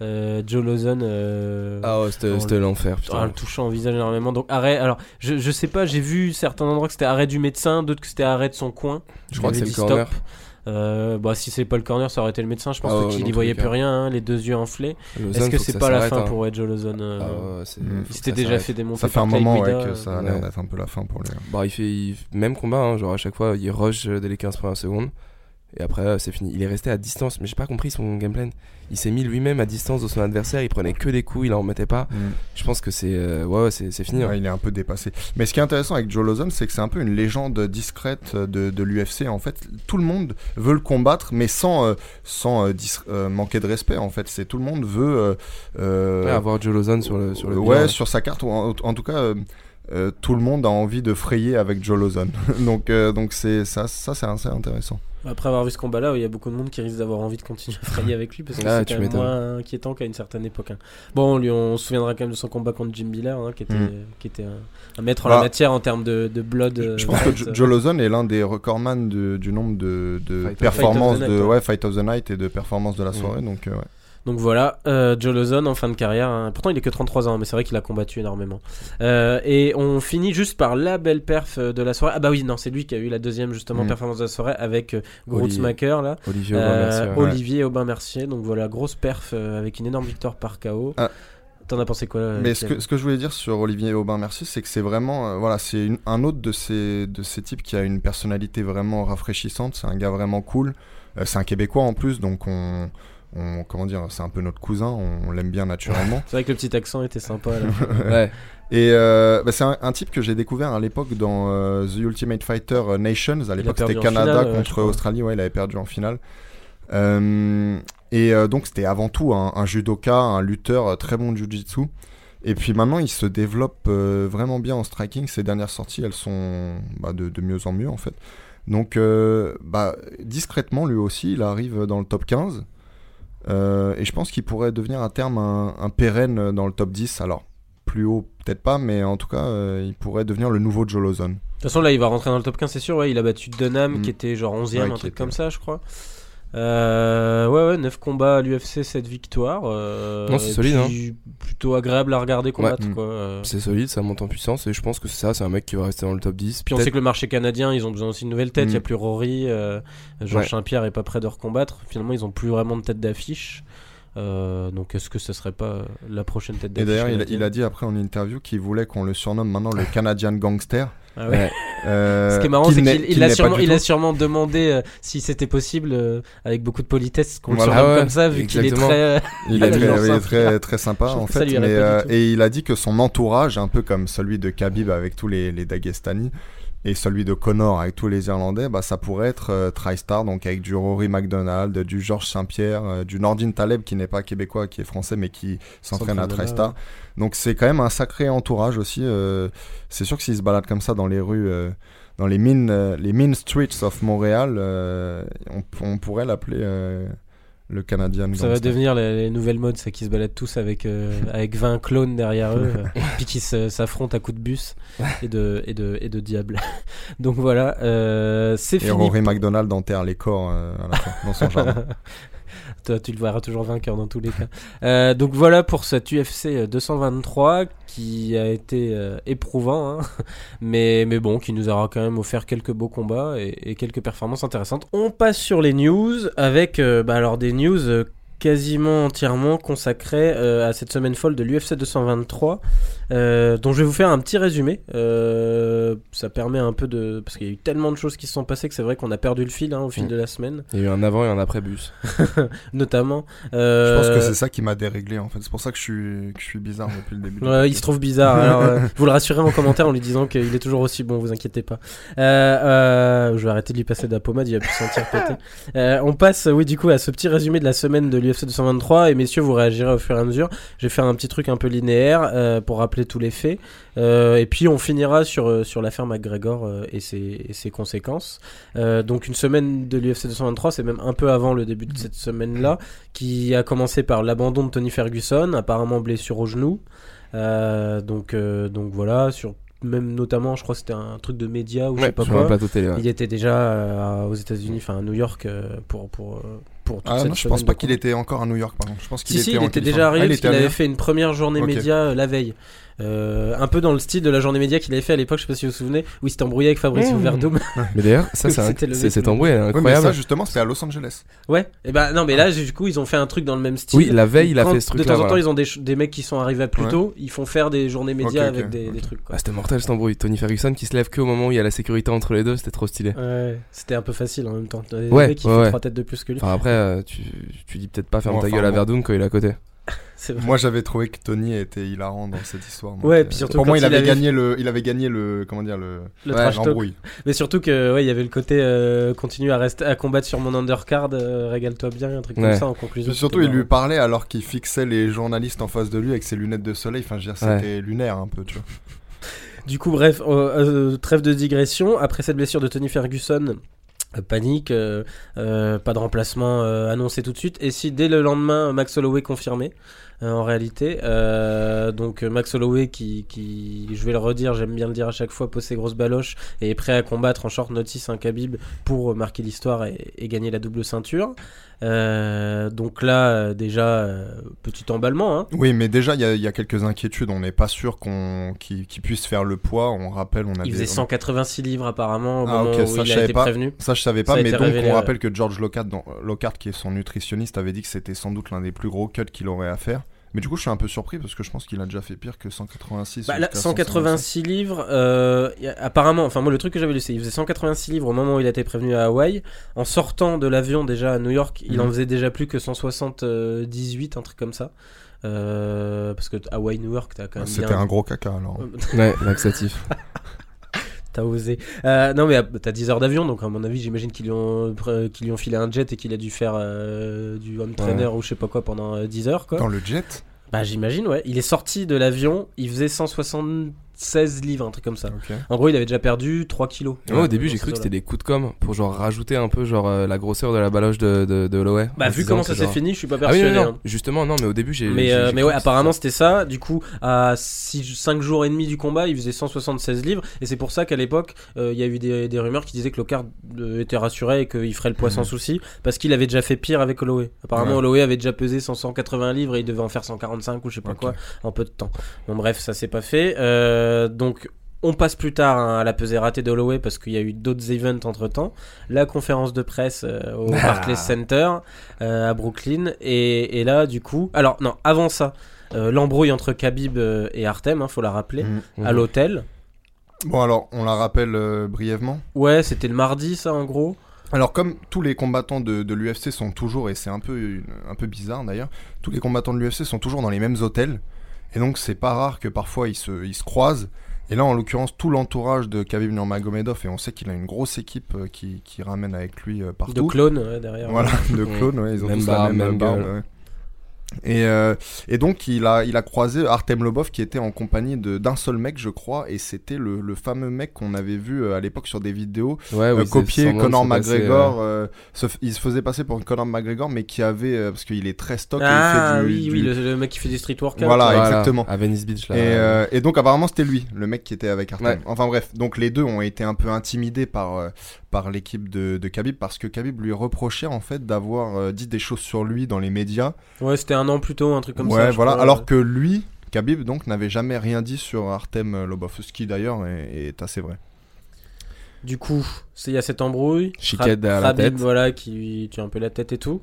euh, Joe Lawson
Ah ouais, c'était l'enfer, putain.
En le touchant au visage énormément. Donc arrêt. Alors je, je sais pas, j'ai vu certains endroits que c'était arrêt du médecin, d'autres que c'était arrêt de son coin.
je crois que c'est le corner.
stop. Euh, bah si c'est pas le corner, ça aurait été le médecin. Je pense
Ah
qu'il
dans
y
tous
voyait plus rien, hein, les deux yeux enflés. Est-ce que c'est pas la fin
hein.
pour Joe Lawson euh,
Ah
Il s'était déjà fait démonter.
Ça fait un moment ouais, que
euh,
ça a l'air d'être un peu la fin pour lui.
Bah, il fait il- même combat, hein, genre à chaque fois il rush euh, dès les 15 premières secondes et après euh, c'est fini. Il est resté à distance, mais j'ai pas compris son gameplay. Il s'est mis lui-même à distance de son adversaire, il prenait que des coups, il en mettait pas. Je pense que c'est euh, ouais, c'est fini. hein.
Il est un peu dépassé. Mais ce qui est intéressant avec Joe Lawson, c'est que c'est un peu une légende discrète de, de l'UFC. En fait, tout le monde veut le combattre, mais sans, euh, sans euh, manquer de respect. En fait, c'est tout le monde veut
Ouais, avoir Joe Lawson sur le sur le
ouais,
bilan,
sur sa carte. ou En, en tout cas, euh, tout le monde a envie de frayer avec Joe Lawson. *laughs* donc, euh, donc c'est ça, ça c'est assez intéressant.
Après avoir vu ce combat-là, il y a beaucoup de monde qui risque d'avoir envie de continuer à frayer avec lui parce que
Ah,
c'est quand même moins inquiétant qu'à une certaine époque. hein. Bon, lui, on se souviendra quand même de son combat contre Jim Miller, hein, qui était,
Mm.
qui était un, un maître en
Bah,
la matière en termes de, de blood. euh,
Je pense que Jo-. Joe Lawson est l'un des recordman de- du nombre de, performances de
Night, ouais.
ouais, Fight of the Night et de performances de la soirée. Donc, euh, ouais.
Donc voilà, euh, Joe Lawson en fin de carrière. hein. Pourtant, il est que 33 ans, mais c'est vrai qu'il a combattu énormément. Euh, et on finit juste par la belle perf euh, de la soirée. Ah bah oui, non, c'est lui qui a eu la deuxième justement
Mm.
performance de la soirée avec euh. Grutzmacher là.
Olivier Aubin Mercier.
Aubin-Mercier. Donc voilà, grosse perf avec une énorme victoire par KO.
Ah.
T'en as pensé quoi
Mais ce que, ce que je voulais dire sur Olivier Aubin-Mercier, c'est que c'est vraiment, euh, voilà, c'est un autre de ces, de ces types qui a une personnalité vraiment rafraîchissante. C'est un gars vraiment cool. Euh, c'est un Québécois en plus, donc on, on comment dire, c'est un peu notre cousin. On, on l'aime bien naturellement. *laughs*
C'est vrai que le petit accent était sympa. Là. *laughs*
Ouais.
Et euh, bah, c'est un, un type que j'ai découvert à l'époque dans euh, The Ultimate Fighter euh, Nations. À l'époque, c'était Canada
finale,
contre. Australie. Ouais, il avait perdu en finale. Euh, et euh, donc, c'était avant tout un, un judoka, un lutteur très bon de jiu-jitsu. Et puis maintenant, il se développe euh, vraiment bien en striking. Ses dernières sorties, elles sont bah, de, de mieux en mieux, en fait. Donc, euh, bah, discrètement, lui aussi, il arrive dans le top 15. Euh, et je pense qu'il pourrait devenir à terme un, un pérenne dans le top 10. Alors, plus haut, peut-être pas, mais en tout cas, euh, il pourrait devenir le nouveau Joe Lawson.
De toute façon, là, il va rentrer dans le top 15, c'est sûr. Ouais, il a battu Dunham,
Mm.
qui était genre 11ème,
Ouais,
un truc
était-
comme ça, je crois. Euh, ouais, ouais, 9 combats à l'UFC, 7 victoires. euh,
Non, c'est
et
solide,
puis Plutôt agréable à regarder combattre,
Ouais.
quoi. euh.
C'est solide, ça monte en puissance et je pense que c'est ça, c'est un mec qui va rester dans le top 10.
Puis on sait que le marché canadien, ils ont besoin aussi de nouvelles têtes. Il
Mm.
n'y a plus Rory, euh, Georges
Ouais.
Saint-Pierre est pas prêt de recombattre. Finalement, ils ont plus vraiment de tête d'affiche. Euh, donc, est-ce que ce serait pas la prochaine tête
Et
d'affiche
d'ailleurs, il, il a dit après en interview qu'il voulait qu'on le surnomme maintenant le *laughs* Canadian Gangster.
Ah ouais.
Euh,
Ce qui est marrant, c'est qu'il
qu'il
il a, sûrement,
du
il a
tout.
sûrement demandé euh, si c'était possible, euh, avec beaucoup de politesse, qu'on le
Voilà.
surnomme
ouais,
comme ça, vu qu'il est très.
Il *laughs* est très, sympa en fait, mais, et il a dit que son entourage, un peu comme celui de Khabib avec tous les, les Dagestani et celui de Connor avec tous les Irlandais, bah, ça pourrait être euh, TriStar, donc avec du Rory McDonald, du Georges Saint-Pierre, euh, du Nordin Taleb qui n'est pas québécois, qui est français mais qui s'entraîne à TriStar. Donc c'est quand même un sacré entourage aussi. euh, c'est sûr que s'il se balade comme ça dans les rues, euh, dans les euh, les streets of Montréal, on, on pourrait l'appeler le Canadien.
Ça va devenir les, les nouvelles modes, ça qui se baladent tous avec, euh, avec 20 clones derrière eux, *laughs* euh, puis qui s'affrontent à coups de bus et de, et de, et de diable. *laughs* Donc voilà, euh, c'est
Et
fini.
Rory McDonald enterre les corps à la fin, dans son jardin. *laughs*
Tu le verras toujours vainqueur dans tous les cas. Euh, donc voilà pour cette UFC 223 qui a été euh, éprouvant, hein. *laughs* mais, mais bon, qui nous aura quand même offert quelques beaux combats et, quelques performances intéressantes. On passe sur les news avec euh, bah, alors des news euh, quasiment entièrement consacré euh, à cette semaine folle de l'UFC 223, euh, dont je vais vous faire un petit résumé. Euh, ça permet un peu de... Parce qu'il y a eu tellement de choses qui se sont passées que c'est vrai qu'on a perdu le fil hein, au fil
Mm.
de la semaine,
Il y a eu un avant et un après bus. *laughs*
notamment.
Je
Euh,
pense que c'est ça qui m'a déréglé en fait. C'est pour ça que je suis, que je suis bizarre depuis le début.
Ouais, il se trouve bizarre. Alors, euh, vous le rassurez en commentaire en lui disant qu'il est toujours aussi bon, vous inquiétez pas. Euh, euh, je vais arrêter de lui passer de la pommade, il va plus se sentir péter. Euh, on passe, oui, du coup, à ce petit résumé de la semaine de l'UFC 223. Et messieurs, vous réagirez au fur et à mesure. Je vais faire un petit truc un peu linéaire euh, pour rappeler tous les faits. Euh, et puis, on finira sur, euh, sur l'affaire McGregor euh, et, ses, et ses conséquences. Euh, donc, une semaine de l'UFC 223, c'est même un peu avant le début de cette semaine-là, qui a commencé par l'abandon de Tony Ferguson, apparemment blessure au genou. Euh, donc, euh, donc voilà, sur même notamment, je crois que c'était un truc de média ou je sais pas quoi.
un plateau télé. ouais.
Il était déjà euh, aux États-Unis, enfin à New York, euh, pour pour pour toute
Ah
cette
non, je pense pas qu'il était encore à New York, par contre. Je pense qu'il
Si, si,
était
il
en
était déjà arrivé
Ah, il
parce qu'il avait fait une première journée média euh, la veille. Euh, un peu dans le style de la journée média qu'il avait fait à l'époque, je sais pas si vous vous souvenez, où il s'était embrouillé avec Fabrice
Mmh.
Verdum. *laughs*
Mais d'ailleurs, ça, *laughs* c'est c'est cet
le-
embrouille
Ouais, mais
incroyable.
ça, justement, c'était à Los Angeles.
ouais, et ben non, mais là, du coup, ils ont fait un truc dans le même style.
oui, la veille, il a fait ce
De
truc-là.
temps en temps,
voilà.
ils ont des, des mecs qui sont arrivés plus
Ouais.
tôt, ils font faire des journées médias avec des, des trucs. Quoi.
Ah, c'était mortel cet embrouille. Tony Ferguson qui se lève que au moment où il y a la sécurité entre les deux, c'était trop stylé.
Ouais, c'était un peu facile en même temps. Les
Ouais,
mecs,
ouais,
font
ouais.
trois têtes de plus que lui.
Enfin après, euh, tu, tu dis peut-être pas ferme
Ouais,
ta
enfin,
gueule à
bon.
Verdun quand il est à côté. *laughs*
Moi, j'avais trouvé que Tony était hilarant dans cette histoire.
Ouais,
euh,
puis surtout
pour moi, il
il
avait
avait-
gagné le, il avait gagné le, comment dire le,
Le
Ouais,
trash talk.
l'embrouille.
Mais surtout que ouais, il y avait le côté euh, continue à rester à combattre sur mon undercard, euh, régale-toi bien, un truc comme ça en conclusion.
Puis surtout, il lui parlait alors qu'il fixait les journalistes en face de lui avec ses lunettes de soleil. Enfin, je veux dire,
Ouais.
c'était lunaire un peu, tu vois.
Du coup, bref, euh, euh, trêve de digression. Après cette blessure de Tony Ferguson, panique, euh, euh, pas de remplacement euh, annoncé tout de suite. Et si dès le lendemain, Max Holloway confirmé, euh, en réalité, euh, donc euh, Max Holloway qui, je vais le redire, j'aime bien le dire à chaque fois, pose ses grosses baloches et est prêt à combattre en short notice un Khabib pour euh, marquer l'histoire et gagner la double ceinture. Euh, donc là, euh, déjà, euh, petit emballement. Hein.
Oui, mais déjà, il y, y a quelques inquiétudes. On n'est pas sûr qu'on qu'il qu'il puisse faire le poids. On rappelle, on a
Il faisait 186 livres apparemment au
Ah,
moment
ok,
où
ça,
il
je
a
savais
été
pas.
prévenu.
Ça, je savais pas, mais donc
révélé,
on
ouais.
rappelle que George Lockhart, dans, Lockhart, qui est son nutritionniste, avait dit que c'était sans doute l'un des plus gros cuts qu'il aurait à faire. Mais du coup, je suis un peu surpris parce que je pense qu'il a déjà fait pire que 186.
Bah, là,
jusqu'à
186 livres, euh, apparemment, enfin moi le truc que j'avais lu c'est il faisait 186 livres au moment où il a été prévenu à Hawaï. En sortant de l'avion déjà à New York, il en
Mhm.
faisait déjà plus que 178, un truc comme ça. Euh, parce que Hawaï, New York, t'as quand même
C'était
bien...
un gros caca alors. *laughs*
Ouais, laxatif. *laughs*
T'as osé. Euh, non mais euh, t'as 10 heures d'avion, donc à mon avis j'imagine qu'ils lui, ont, pr- qu'ils lui ont filé un jet et qu'il a dû faire euh, du home trainer ou je sais pas quoi pendant euh, 10 heures quoi.
Dans le jet?
Bah j'imagine ouais. Il est sorti de l'avion, il faisait 176 livres, un truc comme ça. En gros il avait déjà perdu 3 kilos.
Moi, au début, j'ai cru que c'était des coups de com pour genre rajouter un peu genre euh, la grosseur de la baloche de, de, de Holloway.
Bah vu comment ça s'est
genre-
fini, je suis pas
Ah oui,
persuadé.
non, non,
hein.
justement, non, mais au début, j'ai.
Mais, euh, mais ouais, apparemment c'était ça. Du coup, à 5 jours et demi du combat, il faisait 176 livres. Et c'est pour ça qu'à l'époque, euh, il y a eu des, des rumeurs qui disaient que euh, était rassuré et qu'il ferait le poids sans souci. Parce qu'il avait déjà fait pire avec Holloway. Apparemment,
Ouais.
Holloway avait déjà pesé 100, 180 livres et il devait en faire 145 ou je sais pas quoi en peu de temps. Bon, bref, ça s'est pas fait. Euh, donc. On passe plus tard hein, à la pesée ratée de Holloway parce qu'il y a eu d'autres events entre temps. La conférence de presse euh, au
Ah.
Barclays Center euh, à Brooklyn. Et, et là, du coup. Alors, non, avant ça, euh, l'embrouille entre Khabib euh, et Artem, hein, faut la rappeler,
Mhm.
à l'hôtel.
Bon, alors, on la rappelle euh, brièvement.
Ouais, c'était le mardi, ça, en gros.
Alors comme tous les combattants de, de l'UFC sont toujours, et c'est un peu, un peu bizarre d'ailleurs, tous les combattants de l'UFC sont toujours dans les mêmes hôtels, et donc c'est pas rare que parfois ils se, ils se croisent, et là en l'occurrence tout l'entourage de Khabib Nurmagomedov, et on sait qu'il a une grosse équipe euh, qui, qui ramène avec lui euh,
De
partout.
clone, ouais, derrière.
Voilà, de clones, ouais, ils ont
Même
tous
barbe,
la même,
même
barbe.
gueule.
ouais. Et, euh, et donc il a, il a croisé Artem Lobov qui était en compagnie de- d'un seul mec je crois et c'était le, le fameux mec qu'on avait vu euh, à l'époque sur des vidéos
Ouais,
euh,
oui, c'est
copier Conor McGregor. euh, se il se faisait passer pour Conor McGregor, mais qui avait euh, parce qu'il est très stock. et il
Ah
fait du,
oui,
du-
oui, le, le mec qui fait des street workouts.
Voilà, exactement.
À Venice Beach, là.
Et, euh, et donc apparemment c'était lui, le mec qui était avec Artem.
Ouais.
Enfin bref, donc les deux ont été un peu intimidés par euh, par l'équipe de, de Khabib parce que Khabib lui reprochait en fait d'avoir euh, dit des choses sur lui dans les médias.
Ouais, c'était un an plus tôt, un truc comme
ouais,
ça. je
voilà.
crois.
Alors que lui, Khabib donc n'avait jamais rien dit sur Artem Lobov, ce qui d'ailleurs est, est assez vrai.
Du coup, c'est- il y a cette embrouille.
Chiquette derrière la tête.
voilà, qui tue un peu la tête et tout.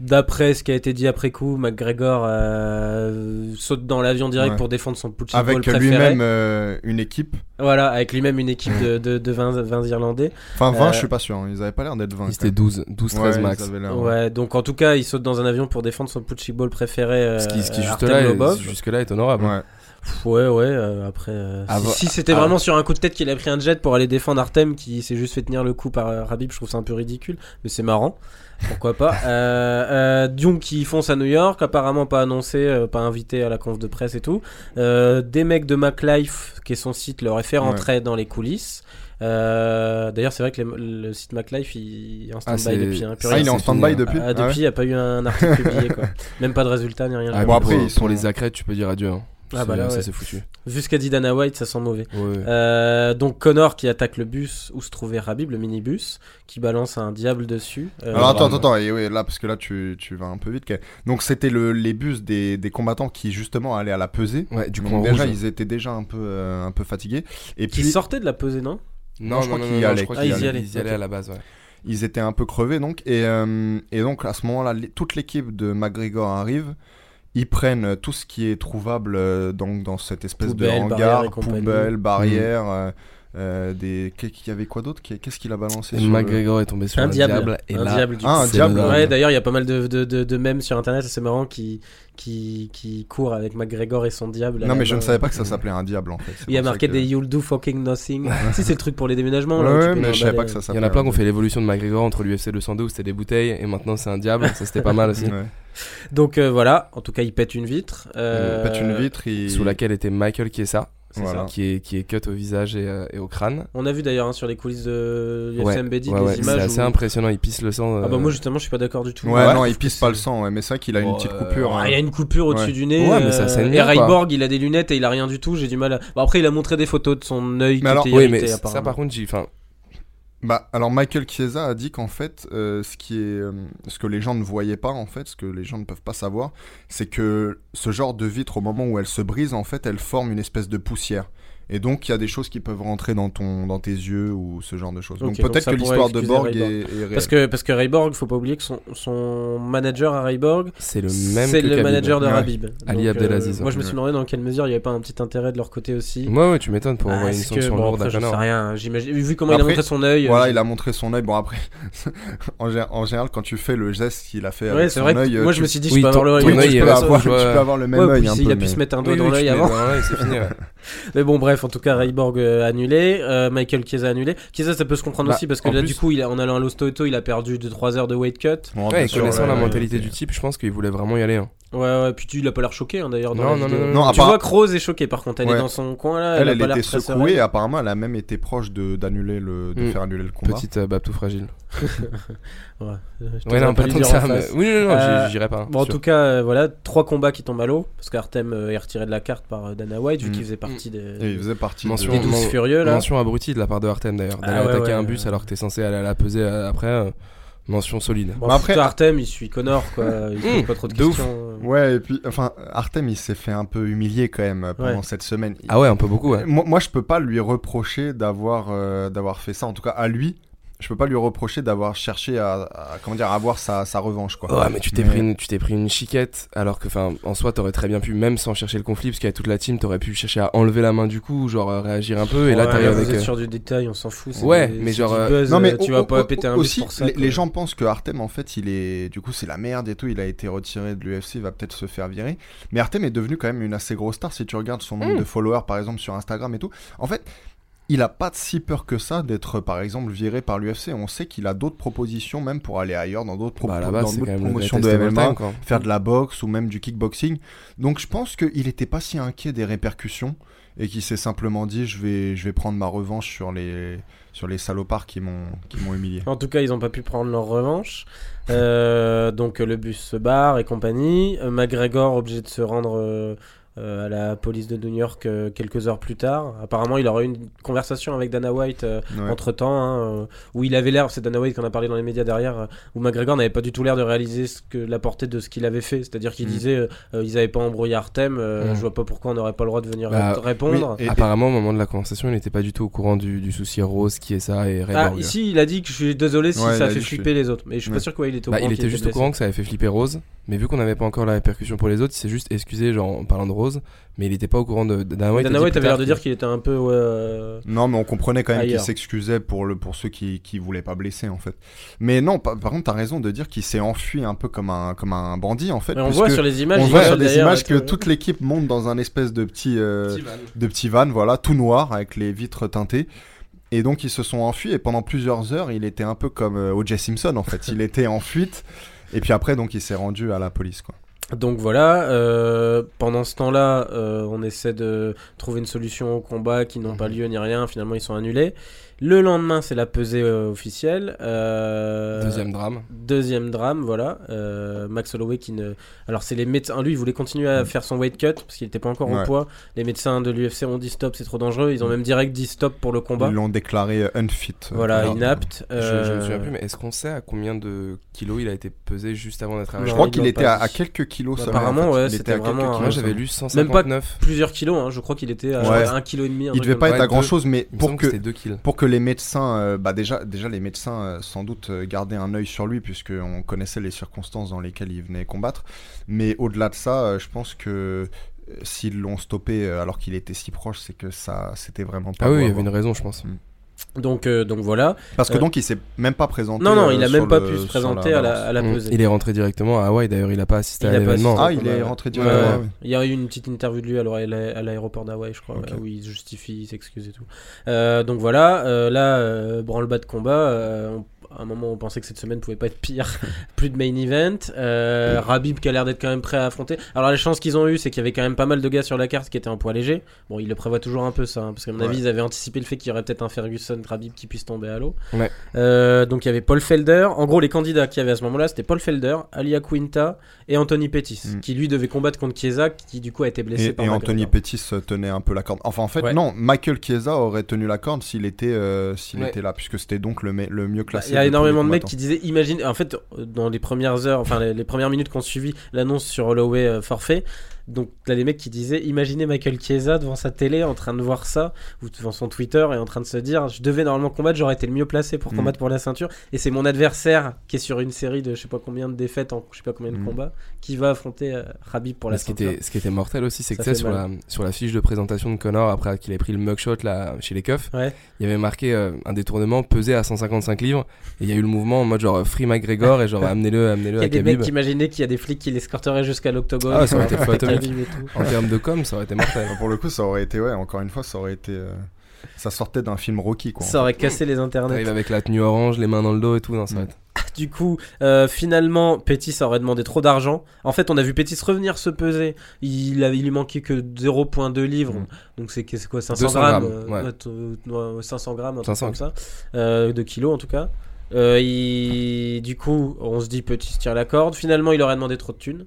D'après ce qui a été dit après coup, McGregor euh, saute dans l'avion direct
Ouais.
pour défendre son ball
Avec lui-même euh, une équipe.
Voilà, avec lui-même une équipe de, de, de 20, 20 Irlandais.
Enfin, 20,
Euh,
je suis pas sûr. hein. Ils avaient pas l'air d'être 20.
Ils étaient 12, 12 13
Ouais,
max.
Ouais, donc en tout cas, il saute dans un avion pour défendre son punching ball préféré. euh,
Ce qui, ce qui juste
Artem
là,
Lobov.
est, jusque là est honorable.
Ouais.
Ouais, ouais, euh, après. euh, si-
Avant-
si c'était
ah.
vraiment sur un coup de tête qu'il a pris un jet pour aller défendre Artem qui s'est juste fait tenir le coup par euh, Rabib, je trouve ça un peu ridicule, mais c'est marrant. Pourquoi pas euh, euh, Dion qui fonce à New York, apparemment pas annoncé, euh, pas invité à la conf de presse et tout. Euh, des mecs de MacLife, qui est son site, leur fait rentrer dans les coulisses. Euh, D'ailleurs, c'est vrai que les- le site MacLife il est en
Ah,
stand-by depuis. Hein,
Ah, il est en
c'est
stand-by
fini,
depuis
Ah,
Ah
depuis,
ouais
il n'y a pas eu un article publié, quoi. Même pas de résultat ni rien.
Ah,
Bon,
pour,
après, ils
pour
sont-
les accrètes, tu peux dire adieu. hein.
Ah, bah là,
ça c'est foutu.
Vu ce qu'a dit Dana White, ça sent mauvais.
Ouais.
Euh, donc Connor qui attaque le bus où se trouvait Rabib, le minibus, qui balance un diable dessus. Euh,
Alors attends, attends, attends, et ouais, là, parce que là, tu, tu vas un peu vite. Donc, c'était le, les bus des, des combattants qui, justement, allaient à la pesée.
Ouais, du coup,
Donc, déjà,
rouge.
ils étaient déjà un peu, euh, un peu fatigués. Et
qui
puis,
sortait de la pesée, non?
Non,
je crois y
qu'ils
y
allaient. Ils y allaient à la base, ouais.
ils étaient un peu crevés, donc. Et, euh, et donc, à ce moment-là, toute l'équipe de McGregor arrive. Ils prennent euh, tout ce qui est trouvable euh, donc, dans cette espèce
Poubelle,
de hangar, poubelle, barrière, euh, des... qu'il y avait quoi d'autre Qu'est- Qu'est-ce qu'il a balancé le-
McGregor est tombé sur
Un
un,
diable.
Et
un
là,
diable du
Ah, un diable.
Ouais, d'ailleurs, il y a pas mal de, de, de, de mèmes sur internet, c'est marrant, qui, qui, qui courent avec McGregor et son diable.
Non, mais je ne savais pas que ça s'appelait un diable en fait.
Il y a marqué
que-
des You'll do fucking nothing. si, c'est le truc pour les déménagements.
Ouais,
là,
ouais,
peux
mais je savais pas que ça
Il
s'appelait.
y en a plein qui ont fait l'évolution de McGregor entre l'UFC 202 où c'était des bouteilles et maintenant c'est un diable. Ça c'était pas mal aussi.
Ouais.
Donc euh, voilà, en tout cas, il pète une vitre. euh,
Il pète une vitre, il...
Sous laquelle était Michael Chiesa,
c'est
Voilà.
ça.
qui est, qui est cut au visage et, euh, et au crâne.
On a vu d'ailleurs hein, sur les coulisses de
Ouais,
des
ouais, c'est
images.
assez
où-
impressionnant, il pisse le sang.
Ah bah
euh,
moi justement je suis pas d'accord du tout.
Ouais,
Ouais,
non, il pisse pas le sang, ouais, mais c'est vrai qu'il a une petite
euh,
coupure.
Ah,
hein.
Il y a une coupure au-dessus
Ouais.
du nez.
Ouais, mais ça
euh, Et. Ryborg, il a des lunettes et il a rien du tout. J'ai du mal. À... Bon, après, il a montré des photos de son œil qui
Mais alors-
était
Oui,
irrité,
mais ça par contre, j'ai. Enfin,
Bah, alors Michael Chiesa a dit qu'en fait, euh, ce qui est, euh, ce que les gens ne voyaient pas en fait, ce que les gens ne peuvent pas savoir, c'est que ce genre de vitre, au moment où elle se brise, en fait, elle forme une espèce de poussière. Et donc, il y a des choses qui peuvent rentrer dans ton, dans tes yeux ou ce genre de choses. Donc peut-être que l'histoire de Borg
Ryborg.
est, est réelle.
Parce que, parce que Ryborg, faut pas oublier que son, son manager à Ryborg,
c'est le même
c'est le
Khabib.
manager de
Ouais.
Rabib.
Ali
Donc,
Abdelaziz,
moi, je me suis demandé dans quelle mesure il y avait pas un petit intérêt de leur côté aussi.
Ouais, ouais, tu m'étonnes pour
Ah,
envoyer une sanction
bon,
lourde
après,
à Connor.
rien. J'imagine. Vu comment il a montré son œil.
Voilà,
euh,
il a montré son œil. Bon, après, *laughs* en, gé- en général, quand tu fais le geste qu'il a fait
Ouais,
avec son
vrai.
œil,
moi, je me suis dit,
oui,
je peux avoir le
tu, peux avoir, le même œil peu.
a pu se mettre un doigt dans l'œil avant.
c'est fini. *laughs*
Mais bon, bref, en tout cas, Ryborg euh, annulé, euh, Michael Chiesa annulé. Chiesa, ça peut se comprendre
Bah,
aussi parce que là,
plus-
du coup, il a, en allant à Lost Auto, il a perdu 2-3 heures de weight cut.
Bon,
Ouais, et
sûr,
connaissant la mentalité du type, je pense qu'il voulait vraiment y aller. hein.
Ouais, ouais, puis tu, il a pas l'air choqué hein, d'ailleurs.
Non,
la
non, non, non.
Non,
Tu
part-
vois que Rose est choquée par contre, elle
Ouais.
est dans son coin là.
Elle,
a
elle
pas
était secouée
sereine.
et apparemment, elle a même été proche de d'annuler le, de
Mm.
faire annuler le combat.
Petite euh, Babtou fragile. *laughs* *laughs*
Ouais, je
Ouais,
t'oserais
non, pas tant ça. mais-. Oui, non, non,
Euh,
j'irai pas. hein,
Bon, en
sûr.
tout cas, euh, voilà, trois combats qui tombent à l'eau parce qu'Artem euh, est retiré de la carte par euh, Dana White vu
Mm.
qu'il faisait partie des,
faisait partie
Mention-
de...
des 12
men-
furieux là.
Mention abrutie de la part de Artem d'ailleurs. D'aller
Ah ouais,
attaquer
ouais,
un bus
ouais.
alors que t'es censé aller à la peser euh, après. euh, Mention solide.
Bon,
après-
Artem, il suit Connor quoi. Il pose
Mm,
pas trop de
de ouf.
questions.
Ouais, et puis, enfin, Artem, il s'est fait un peu humilier quand même pendant
Ouais.
cette semaine.
Ah ouais, un peu beaucoup, ouais.
Moi, moi, je peux pas lui reprocher d'avoir euh, d'avoir fait ça. En tout cas, à lui, je peux pas lui reprocher d'avoir cherché à, à- comment dire, à avoir sa, sa revanche, quoi.
Ouais, mais tu t'es
Mais-
pris, une, tu t'es pris une chiquette alors que, enfin, en soi, t'aurais très bien pu, même sans chercher le conflit, parce qu'il y a toute la team, t'aurais pu chercher à enlever la main du coup, genre euh, réagir un peu, et là t'arrives avec.
êtes
euh,
sur du détail, on s'en fout.
Ouais,
des-
mais genre, euh,
buzz,
Non mais
tu vas pas péter un
aussi,
pour ça.
les, gens pensent que Artem en fait il est du coup c'est la merde et tout, il a été retiré de l'UFC, il va peut-être se faire virer. Mais Artem est devenu quand même une assez grosse star si tu regardes son nombre
Mm.
de followers par exemple sur Instagram et tout. En fait, il a pas si peur que ça d'être par exemple viré par l'UFC. On sait qu'il a d'autres propositions même pour aller ailleurs dans d'autres
Bah,
promotions de MMA,
time,
faire de la boxe ou même du kickboxing. Donc je pense qu'il était pas si inquiet des répercussions et qu'il s'est simplement dit je vais je vais prendre ma revanche sur les sur les salopards qui m'ont qui m'ont humilié.
En tout cas, ils n'ont pas pu prendre leur revanche. Euh, donc le bus se barre et compagnie. Euh, McGregor obligé de se rendre euh, à la police de New York euh, quelques heures plus tard. Apparemment, il aurait eu une conversation avec Dana White euh,
Ouais.
entre temps, où il avait l'air, c'est Dana White qu'on a parlé dans les médias derrière, euh, où McGregor n'avait pas du tout l'air de réaliser ce que, la portée de ce qu'il avait fait. C'est-à-dire qu'il
Mm.
disait, euh, euh, ils avaient pas embrouillé Artem, euh,
Mm.
je vois pas pourquoi on n'aurait pas le droit de venir
Bah,
ré- répondre.
oui, et-
Apparemment, au moment de la conversation, il n'était pas du tout au courant du, du souci Rose, qui est ça, et Ray
Ah, ici, il a dit que je suis désolé si
Ouais, il
ça
a
a fait
je
flipper les autres. Mais je suis pas sûr qu'il était au
Bah,
courant.
il était juste au courant que ça avait fait flipper Rose, mais vu qu'on n'avait pas encore la répercussion pour les autres, il s'est juste excusé genre, en parlant de Rose, mais il n'était pas au courant de, Dana White.
Dana White avait l'air de dire qu'il était un peu. ouais, euh,
Non, mais on comprenait quand même qu'il s'excusait pour, le, pour ceux qui, qui voulaient pas blesser, en fait. Mais non, par, par contre, t'as raison de dire qu'il s'est enfui un peu comme un, comme un bandit, en fait.
mais on
puisque
voit sur les images.
on voit sur des images que
euh,
toute l'équipe monte dans un espèce de petit, euh,
Petit van.
de petit van, voilà, tout noir, avec les vitres teintées. Et donc, ils se sont enfuis, et pendant plusieurs heures, il était un peu comme euh, O.J. Simpson, en fait. Il était en fuite, et puis après, donc, il s'est rendu à la police, quoi.
Donc voilà, euh, pendant ce temps-là, euh, on essaie de trouver une solution au combat qui n'ont pas
Mhm.
lieu ni rien. Finalement, ils sont annulés. Le lendemain, c'est la pesée euh, officielle. Euh,
Deuxième drame.
Deuxième drame, voilà. Euh, Max Holloway qui ne. Alors, c'est les médecins. Lui, il voulait continuer à faire son weight cut parce qu'il n'était pas encore au
Ouais.
poids. Les médecins de l'UFC ont dit stop, c'est trop dangereux. Ils ont même direct dit stop pour le combat.
Ils l'ont déclaré unfit.
Voilà,
alors,
inapte.
Je, je me souviens plus, mais est-ce qu'on sait à combien de kilos il a été pesé juste avant d'être arrêté
Je crois qu'il était à, quelques kilos
Bah,
seulement, en
apparemment,
fait.
ouais, c'était vraiment
Moi j'avais lu
Même pas
159.
Plusieurs kilos, hein. je crois qu'il était à
Ouais.
un kilo et demi. un
Il
truc
devait pas être à grand chose, mais pour que,
que c'était 2 kilos.
pour que les médecins, euh, bah déjà, déjà les médecins euh, sans doute euh, gardaient un œil sur lui puisque on connaissait les circonstances dans lesquelles il venait combattre. Mais au-delà de ça, je pense que s'ils l'ont stoppé alors qu'il était si proche, c'est que ça, c'était vraiment pas.
Ah oui, il y avait une raison, je pense.
Donc, euh, donc voilà.
Parce que
Euh,
donc il s'est même pas présenté.
Non, non,
euh,
il a
sur
même pas
le-
pu se présenter à la, à la
Mm.
pesée.
Il est rentré directement à Hawaï, d'ailleurs, il a pas assisté
Il
à
a
l'événement.
Ah, il est
Ouais.
rentré
Ouais,
directement.
ouais. Il y a eu une petite interview de lui alors à la- à l'aéroport d'Hawaï, je crois, ouais, où il justifie, il s'excuse et tout. Euh, donc voilà, euh, là, euh, branle-bas de combat. euh, on- à un moment, on pensait que cette semaine pouvait pas être pire. *laughs* Plus de main event. Euh, Rabib qui a l'air d'être quand même prêt à affronter. Alors la chance qu'ils ont eu, c'est qu'il y avait quand même pas mal de gars sur la carte qui étaient en poids léger. Bon, ils le prévoient toujours un peu ça, hein, parce qu'à mon
Ouais.
avis, ils avaient anticipé le fait qu'il y aurait peut-être un Qui puisse tomber à l'eau.
Ouais.
Euh, donc il y avait Paul Felder. En gros, les candidats qu'il y avait à ce moment-là, c'était Paul Felder, Alia Quinta et Anthony Pettis,
Mm.
qui lui devait combattre contre Chiesa, qui du coup a été blessé
Et,
par
et
McGregor.
Anthony Pettis euh, tenait un peu la corde. Enfin, en fait,
Ouais.
non, Michael Chiesa aurait tenu la corde s'il était, euh, s'il
Ouais.
était là, puisque c'était donc le, le mieux
Bah,
classé.
Il y a énormément de mecs qui disaient, imagine, en fait, dans les premières heures, enfin les, les premières minutes qu'on suivi l'annonce sur Holloway euh, forfait, donc là les mecs qui disaient, imaginez Michael Chiesa devant sa télé en train de voir ça, ou devant son Twitter et en train de se dire, je devais normalement combattre, j'aurais été le mieux placé pour
Mm.
combattre pour la ceinture, et c'est mon adversaire qui est sur une série de je sais pas combien de défaites en je sais pas combien de
Mm.
combats, qui va affronter euh, Khabib pour
Mais
la
ce, qui
ceinture.
était, ce qui était mortel aussi, c'est que
Ça
sur la, sur la fiche de présentation de Connor, après qu'il ait pris le mugshot là, chez les keufs,
Ouais.
il y avait marqué euh, un détournement pesé à 155 livres. Et il y a eu le mouvement en mode genre Free McGregor et genre *laughs* amenez-le amenez
Il
-le
y a
à
des mecs qui imaginaient qu'il y a des flics qui l'escorteraient jusqu'à l'octogone.
Ah, ça aurait été *laughs*
et tout.
En termes de com, ça aurait été mortel.
Pour le coup, ça aurait été, ouais, encore une fois, ça aurait été. euh, Ça sortait d'un film Rocky, quoi.
Ça aurait cassé les internets.
T'arrives avec la tenue orange, les mains dans le dos et tout. Non, ça
Mm.
être-
Du coup, euh, finalement, Pétis aurait demandé trop d'argent. En fait, on a vu Pétis revenir se peser. Il, avait, il lui manquait que 0,2 livres.
Mm.
Donc c'est quoi 500
200
grammes,
grammes,
euh,
ouais.
ouais, t- euh, ouais, 500 grammes, un truc
500.
comme ça. Euh, de kilos en tout cas. Euh, il- Du coup, on se dit Pétis tire la corde. Finalement, il aurait demandé trop de thunes.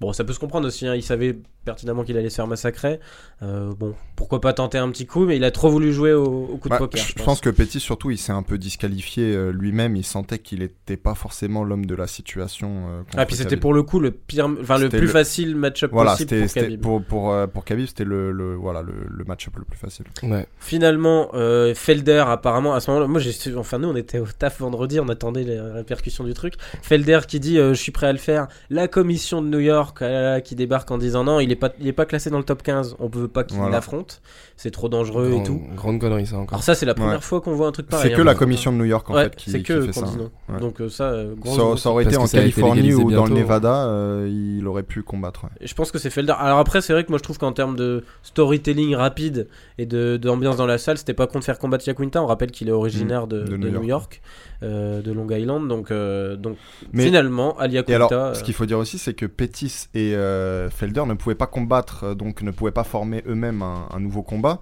Bon, ça peut se comprendre aussi. hein, Il savait pertinemment qu'il allait se faire massacrer. Euh, bon, pourquoi pas tenter un petit coup, mais il a trop voulu jouer au, au coup
Bah,
de poker.
je
je
pense que Petit, surtout, il s'est un peu disqualifié euh, lui-même. Il sentait qu'il n'était pas forcément l'homme de la situation. euh,
Ah, puis c'était pour le coup le pire, enfin le plus
le-
facile match-up
Voilà,
possible pour Khabib.
pour, pour, euh, pour Khabib, c'était le, le, voilà, le, le match-up le plus facile.
Ouais.
Finalement, euh, Felder, apparemment, à ce moment-là, moi, j'ai, enfin, nous, on était au taf vendredi, on attendait les répercussions du truc. Felder qui dit, euh, je suis prêt à le faire. La commission de New York, qui débarque en disant, non, il est pas, il est pas classé dans le top 15, on veut pas qu'il
Voilà.
l'affronte. C'est trop dangereux et
Grande-
tout.
Grande connerie, ça encore.
Alors ça, c'est la première
Ouais.
fois qu'on voit un truc pareil.
C'est que
hein,
la commission de New York, en
contre. Ouais,
fait, qui,
c'est
qui
que
fait ça. Ouais.
Donc euh, ça, euh,
Ça, ça aurait été en Californie ou dans le
bientôt.
Nevada, euh, il aurait pu combattre. ouais.
Et Je pense que c'est Felder. Alors après, c'est vrai que moi je trouve qu'en termes de storytelling rapide et de d'ambiance dans la salle, c'était pas con de faire combattre Yaquinta. On rappelle qu'il est originaire de,
Mmh. de
de
New
New
York.
Euh, de Long Island. Donc, euh, donc
Mais-
finalement, Ali
Et alors,
Yaquinta.
ce qu'il faut dire aussi, c'est que Pettis et euh, Felder ne pouvaient pas combattre, euh, donc ne pouvaient pas former eux-mêmes un, un nouveau combat,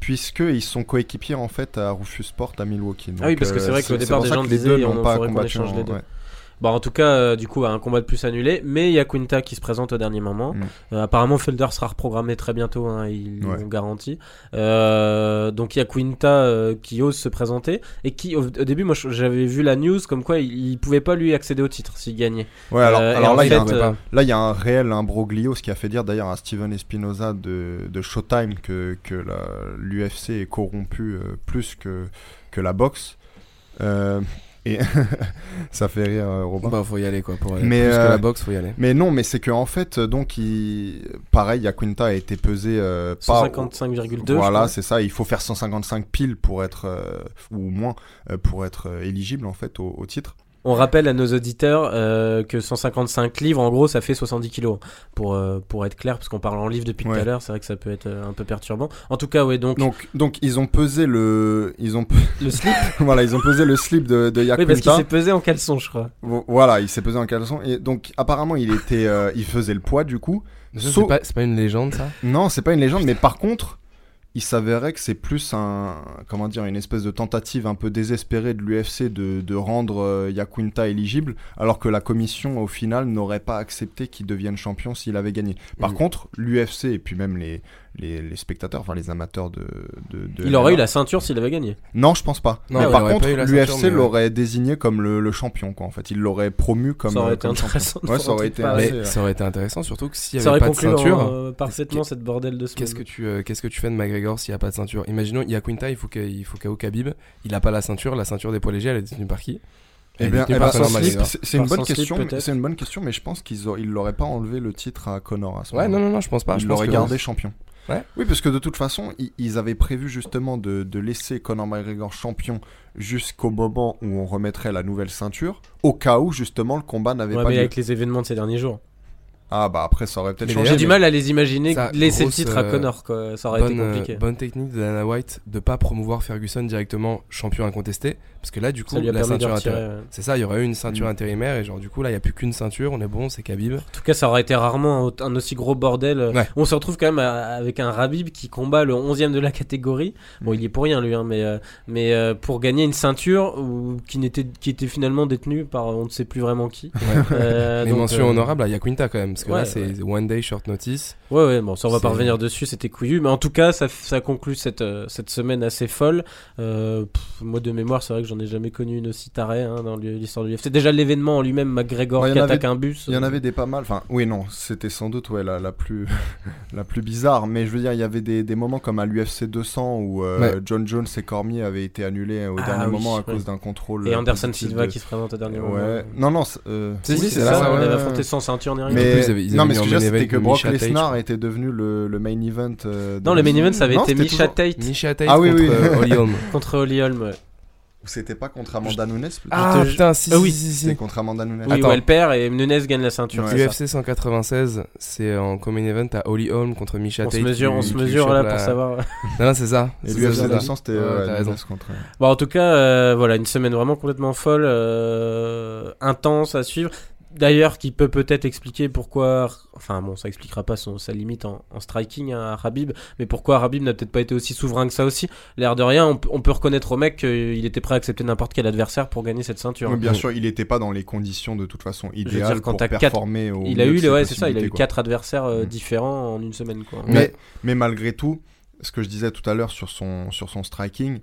puisqu'ils sont coéquipiers en fait à Rufus Sport à Milwaukee.
Ah oui,
Donc,
parce que c'est
euh,
vrai qu'au départ, des gens disaient, on
pas combattu.
échange
en-
les deux.
ouais.
Bon, en tout cas, euh, du coup, un combat de plus annulé. Mais il y a Quinta qui se présente au dernier moment.
Mm.
Euh, apparemment, Felder sera reprogrammé très bientôt, hein, ils
Ouais.
l'ont garanti. Euh, donc il y a Quinta qui ose se présenter. Et qui, au, au début, moi j'avais vu la news comme quoi il, il pouvait pas lui accéder au titre s'il gagnait.
Ouais, alors, alors là, il y a un- Là, il y a un réel imbroglio, ce qui a fait dire d'ailleurs à Steven Espinoza de, de Showtime que, que l'UFC est corrompu plus que, que la boxe. Euh, et *laughs* ça fait rire, euh, Robin.
Bah, faut y aller quoi. Pour aller.
Mais,
Plus que
euh,
la boxe, faut y aller.
Mais non, mais c'est que en fait, donc, il... pareil, Yaquinta a été pesé euh, pas.
155,2. je
Voilà, c'est ça. Il faut faire 155 piles pour être, euh, ou moins, euh, pour être euh, éligible en fait au, au titre.
On rappelle à nos auditeurs euh, que 155 livres, en gros, ça fait 70 kilos. Pour, euh, pour être clair, parce qu'on parle en livres depuis tout à l'heure, c'est vrai que ça peut être euh, un peu perturbant. En tout cas, ouais, donc,
Donc, donc ils ont pesé le, ils ont,
le slip. *laughs*
voilà, ils ont pesé le slip de, de
oui, parce qu'il s'est pesé en caleçon, je crois.
Vo- Voilà, il s'est pesé en caleçon et donc apparemment il était, euh, il faisait le poids du coup.
C'est pas, c'est pas une légende ça?
Non, c'est pas une légende, mais par contre, il s'avérait que c'est plus un, comment dire, une espèce de tentative un peu désespérée de l'UFC de, de rendre euh, éligible, alors que la commission au final n'aurait pas accepté qu'il devienne champion s'il avait gagné. Par contre, l'UFC et puis même les, les, les spectateurs, enfin les amateurs de, de, de
Il aurait eu la ceinture s'il avait gagné.
Non, je pense pas.
Non,
mais par contre, l'UFC
ouais.
l'aurait désigné comme le, le champion, quoi. En fait, il l'aurait promu comme.
ça aurait
euh,
été intéressant. de
Ouais, ça aurait été assez-
Mais
ouais.
ça aurait été intéressant, surtout que s'il y
Ça
avait
aurait
pas de ceinture.
euh, parfaitement cette bordel de ce
Qu'est-ce que tu euh, qu'est-ce que tu fais de McGregor s'il n'y a pas de ceinture? Imaginons il y a Quinta, il faut que il faut Khabib, il a pas la ceinture, la ceinture des poids légers, elle est détenue par qui?
Eh bien, eh ben, c'est une bonne question. C'est une bonne question, mais je pense qu'ils auraient- ils l'auraient pas enlevé le titre à Connor à ce
Ouais,
moment.
non non non, je pense pas, je
ils
pense
l'auraient
que-
gardé champion.
Ouais.
Oui, parce que de toute façon, ils, avaient prévu justement de, de laisser Conor McGregor champion jusqu'au moment où on remettrait la nouvelle ceinture, au cas où justement le combat n'avait
Ouais,
pas
mais
lieu.
avec les événements de ces derniers jours.
Ah bah après ça aurait peut-être changé.
J'ai du mal à les imaginer
Ça,
laisser
grosse,
le titre à
euh,
Connor, quoi. Ça aurait été
bonne, euh,
compliqué.
bonne technique de Dana White de pas promouvoir Ferguson directement champion incontesté parce que là du coup
a
la ceinture
retirer.
intérim-
ouais.
c'est ça il y aurait eu une ceinture
Mm.
intérimaire et genre du coup là il y a plus qu'une ceinture on est bon c'est Khabib
En tout cas, ça aurait été rarement un, un aussi gros bordel.
Ouais.
On se retrouve quand même avec un Rabib qui combat le 11ème de la catégorie. Bon, il y est pour rien lui, hein, mais, euh, mais euh, pour gagner une ceinture ou, qui, n'était, qui était finalement détenue par on ne sait plus vraiment qui. Euh, *laughs*
mais
donc,
mention
euh,
honorable à Yaquinta quand même parce que
ouais,
là c'est one day short notice
Ouais, ouais, bon, ça on va pas revenir dessus, c'était couillu. Mais en tout cas, ça, ça conclut cette, euh, cette semaine assez folle. Euh, pff, moi, de mémoire, c'est vrai que j'en ai jamais connu une aussi tarée hein, dans l'histoire de l'UFC. Déjà, l'événement en lui-même, McGregor
Ouais, y
qui attaque
avait-
un bus.
Il y en avait des pas mal. Enfin, oui, non, c'était sans doute ouais, la, la, plus, *laughs* la plus bizarre. Mais je veux dire, il y avait des, des moments comme à l'UFC 200 où euh,
Ouais.
John Jones et Cormier avaient été annulés au
Ah
dernier
oui,
moment à
ouais.
cause d'un contrôle.
Et
euh,
Anderson Silva
de-
qui se présente au dernier moment.
Non, non. c'est, euh,
Si,
Oui,
si,
c'est
c'est
ça,
ça,
on avait affronté sans ceinture ni rien.
Mais
plus, ils avaient- ils
non, mais ce que je veux dire,
main
c'était que Brock Lesnar était devenu le, main event. euh,
Non, le main event, ça avait été Misha Tate
Misha Tate
Ah oui,
contre
oui.
euh, Holly Holm *laughs*
contre Holly Holm.
Ou c'était pas contre Amanda Nunes peut-être?
Ah
te-
putain si
Ah
si,
oui.
si, si,
C'était contre Amanda Nunes.
Oui,
Attends.
où elle perd et Nunez gagne la ceinture.
Ouais.
UFC 196 c'est en common event à Holly Holm contre Misha
On
Tate
se mesure,
qui-
on se mesure là
la-
pour savoir.
non non, c'est ça
Et l'UFC
ça, c'est ça.
200, c'était
Ouais, raison.
Nunes contre.
Bon, en tout cas, euh, voilà, une semaine vraiment complètement folle, euh, intense à suivre. D'ailleurs, qui peut peut-être expliquer pourquoi, enfin bon, ça expliquera pas son, sa limite en, en striking hein, à Rabib, mais pourquoi Rabib n'a peut-être pas été aussi souverain que ça aussi. L'air de rien, on, peut reconnaître au mec qu'il était prêt à accepter n'importe quel adversaire pour gagner cette ceinture.
Oui, bien sûr, il n'était pas dans les conditions de toute façon
dire,
idéales
quand
pour
quatre-
performer au
il a eu, ouais, c'est ça, il a eu
quoi.
quatre adversaires euh,
Mm.
différents en une semaine, quoi.
Mais, mais malgré tout, ce que je disais tout à l'heure sur son, sur son striking,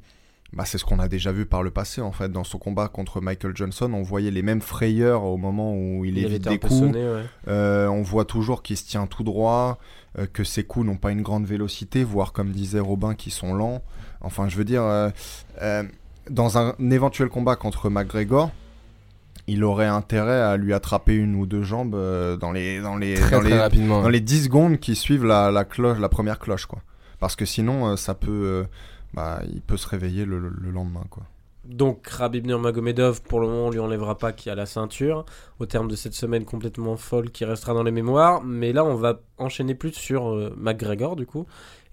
bah, c'est ce qu'on a déjà vu par le passé en fait. Dans son combat contre Michael Johnson, on voyait les mêmes frayeurs au moment où il,
Il
évite des coups.
sonné, ouais.
Euh, on voit toujours qu'il se tient tout droit, euh, que ses coups n'ont pas une grande vélocité, voire comme disait Robin, qui sont lents. Enfin, je veux dire, euh, euh, dans un éventuel combat contre McGregor, il aurait intérêt à lui attraper une ou deux jambes euh, dans les dans les
très
dans
très
les,
rapidement
dans les 10 secondes qui suivent la, la cloche, la première cloche, quoi. Parce que sinon, euh, ça peut, euh, bah, il peut se réveiller le, le lendemain, quoi.
Donc Rabib Nurmagomedov, pour le moment, on lui enlèvera pas qui a la ceinture, au terme de cette semaine complètement folle qui restera dans les mémoires. Mais là, on va enchaîné plus sur euh, McGregor du coup.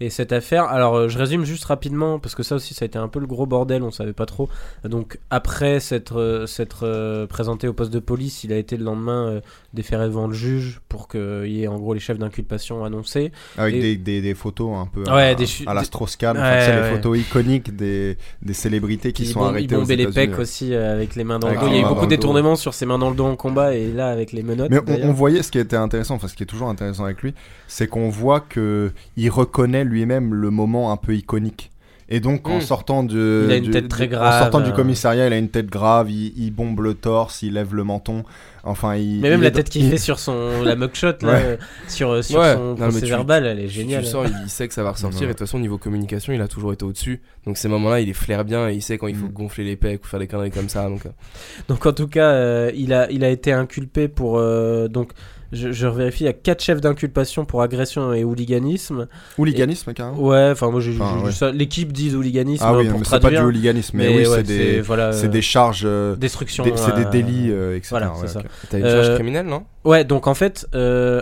Et cette affaire, alors euh, je résume juste rapidement parce que ça aussi ça a été un peu le gros bordel, on savait pas trop. Donc après s'être euh, s'être euh, présenté au poste de police, il a été le lendemain déféré devant le juge pour qu'il y ait en gros les chefs d'inculpation annoncés.
Avec
Et-
des, des, des photos un peu
Ouais,
à,
des
à la
des-
Strauss-Kahn.
Ouais,
Enfin, tu sais,
ouais.
les photos iconiques des, des célébrités qui sont
bombe-
arrêtées
il
aux
bombait les pecs aussi avec les mains dans le dos. Il y a eu beaucoup de détournements sur ses mains dans le dos en combat et là avec les menottes.
Mais on, on voyait ce qui était intéressant, enfin ce qui est toujours intéressant avec lui, c'est qu'on voit que il reconnaît lui-même le moment un peu iconique. Et donc en
Mm.
sortant de,
Il a une
du-
tête très grave,
en sortant du commissariat, il a une tête grave, il, il bombe le torse, il lève le menton. Enfin, il.
Mais même
il
la
est-
tête qu'il
il-
fait sur son la mugshot là,
Ouais.
euh, sur sur
Ouais.
son procès
tu-
verbal, elle est géniale.
Tu il, sait que ça va ressortir. Et de toute façon, niveau communication, il a toujours été au-dessus. Donc ces moments-là, il les flaire bien et il sait quand il faut
Mm.
gonfler les pecs ou faire des conneries comme ça. Donc, euh,
Donc en tout cas, euh, il a il a été inculpé pour euh, donc je, je vérifie, il y a quatre chefs d'inculpation pour agression et hooliganisme.
Hooliganisme, carrément.
Ouais, enfin moi j'ai
Enfin, ouais.
ça. L'équipe dit hooliganisme
Ah oui,
pour
mais c'est pas du hooliganisme, mais, oui,
ouais,
c'est des,
voilà,
c'est
euh,
des charges. euh,
destruction.
des- C'est des
euh,
délits, euh, etc.
voilà,
ouais,
c'est ça.
ok.
t'as une charge criminelle, non?
Ouais, donc en fait,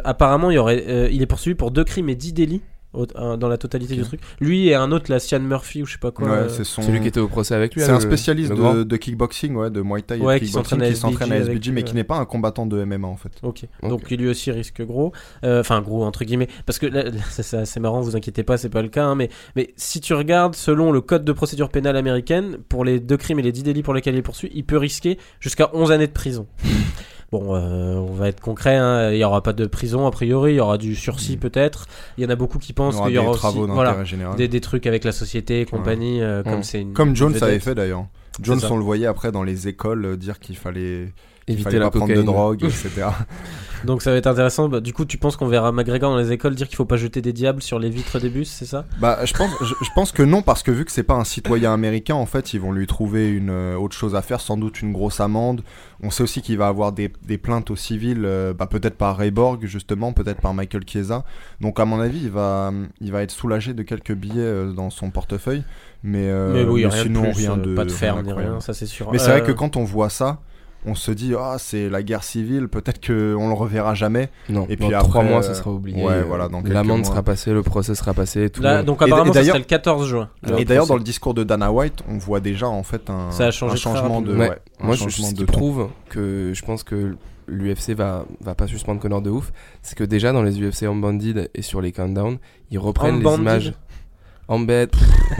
apparemment, il y aurait, il est poursuivi pour deux crimes et dix délits au- dans la totalité du truc. Lui et un autre, la Sian Murphy ou je sais pas quoi.
Ouais,
euh,
c'est son.
Celui qui était au procès avec lui.
C'est un spécialiste de, de kickboxing, ouais, de Muay Thai
Ouais, qui s'entraîne à
qui s'entraîne à
SBG
mais qui
euh,
n'est pas un combattant de MMA en fait.
Ok. Donc lui aussi risque gros. Euh, Enfin gros entre guillemets. Parce que là, là, ça, c'est marrant, vous inquiétez pas, c'est pas le cas. hein, mais, mais si tu regardes selon le code de procédure pénale américaine, pour les deux crimes et les 10 délits pour lesquels il est poursuivi, il peut risquer jusqu'à 11 années de prison. *laughs* Bon, euh, on va être concret, hein, il y aura pas de prison a priori, il y aura du sursis
Mm.
peut-être. Il y en a beaucoup qui pensent
y aura
qu'il y
des
aura
travaux
aussi voilà, des, des trucs avec la société et compagnie, euh, comme
Mm.
c'est une
Comme Jones avait fait d'ailleurs. Jones, on le voyait après dans les écoles euh, dire qu'il fallait,
Éviter la
pas prendre de
cocaïne.
drogue, *laughs* etc.
Donc ça va être intéressant. Bah, du coup, tu penses qu'on verra McGregor dans les écoles dire qu'il faut pas jeter des diables sur les vitres des bus, c'est ça?
Bah, je pense, je, je pense que non, parce que vu que c'est pas un citoyen américain, en fait, ils vont lui trouver une euh, autre chose à faire, sans doute une grosse amende. On sait aussi qu'il va avoir des, des plaintes au civil, euh, bah, peut-être par Ray Borg, justement, peut-être par Michael Chiesa. Donc, à mon avis, il va, il va être soulagé de quelques billets euh, dans son portefeuille. Mais, euh,
Mais oui,
mais
rien
sinon,
de plus,
rien de.
pas de ni rien, ça c'est sûr.
Mais c'est vrai que quand on voit ça, on se dit ah c'est la guerre civile, peut-être que on le reverra jamais.
Non,
Et
dans
puis
trois
après,
mois,
euh,
ça sera oublié.
ouais,
euh,
voilà, dans
L'amende
mois.
sera passée, le procès sera passé. Tout
Là, donc
Et-
apparemment,
et
ça
d'ailleurs-
serait le 14 juin.
Et d'ailleurs dans le discours de Dana White, on voit déjà en fait un,
Ça a changé
un changement de.
Ouais. Moi, je,
de
prouve que je pense que l'UFC va, va pas suspendre Connor de ouf, c'est que déjà dans les UFC Unbanded et sur les countdowns, ils reprennent les images. Embed.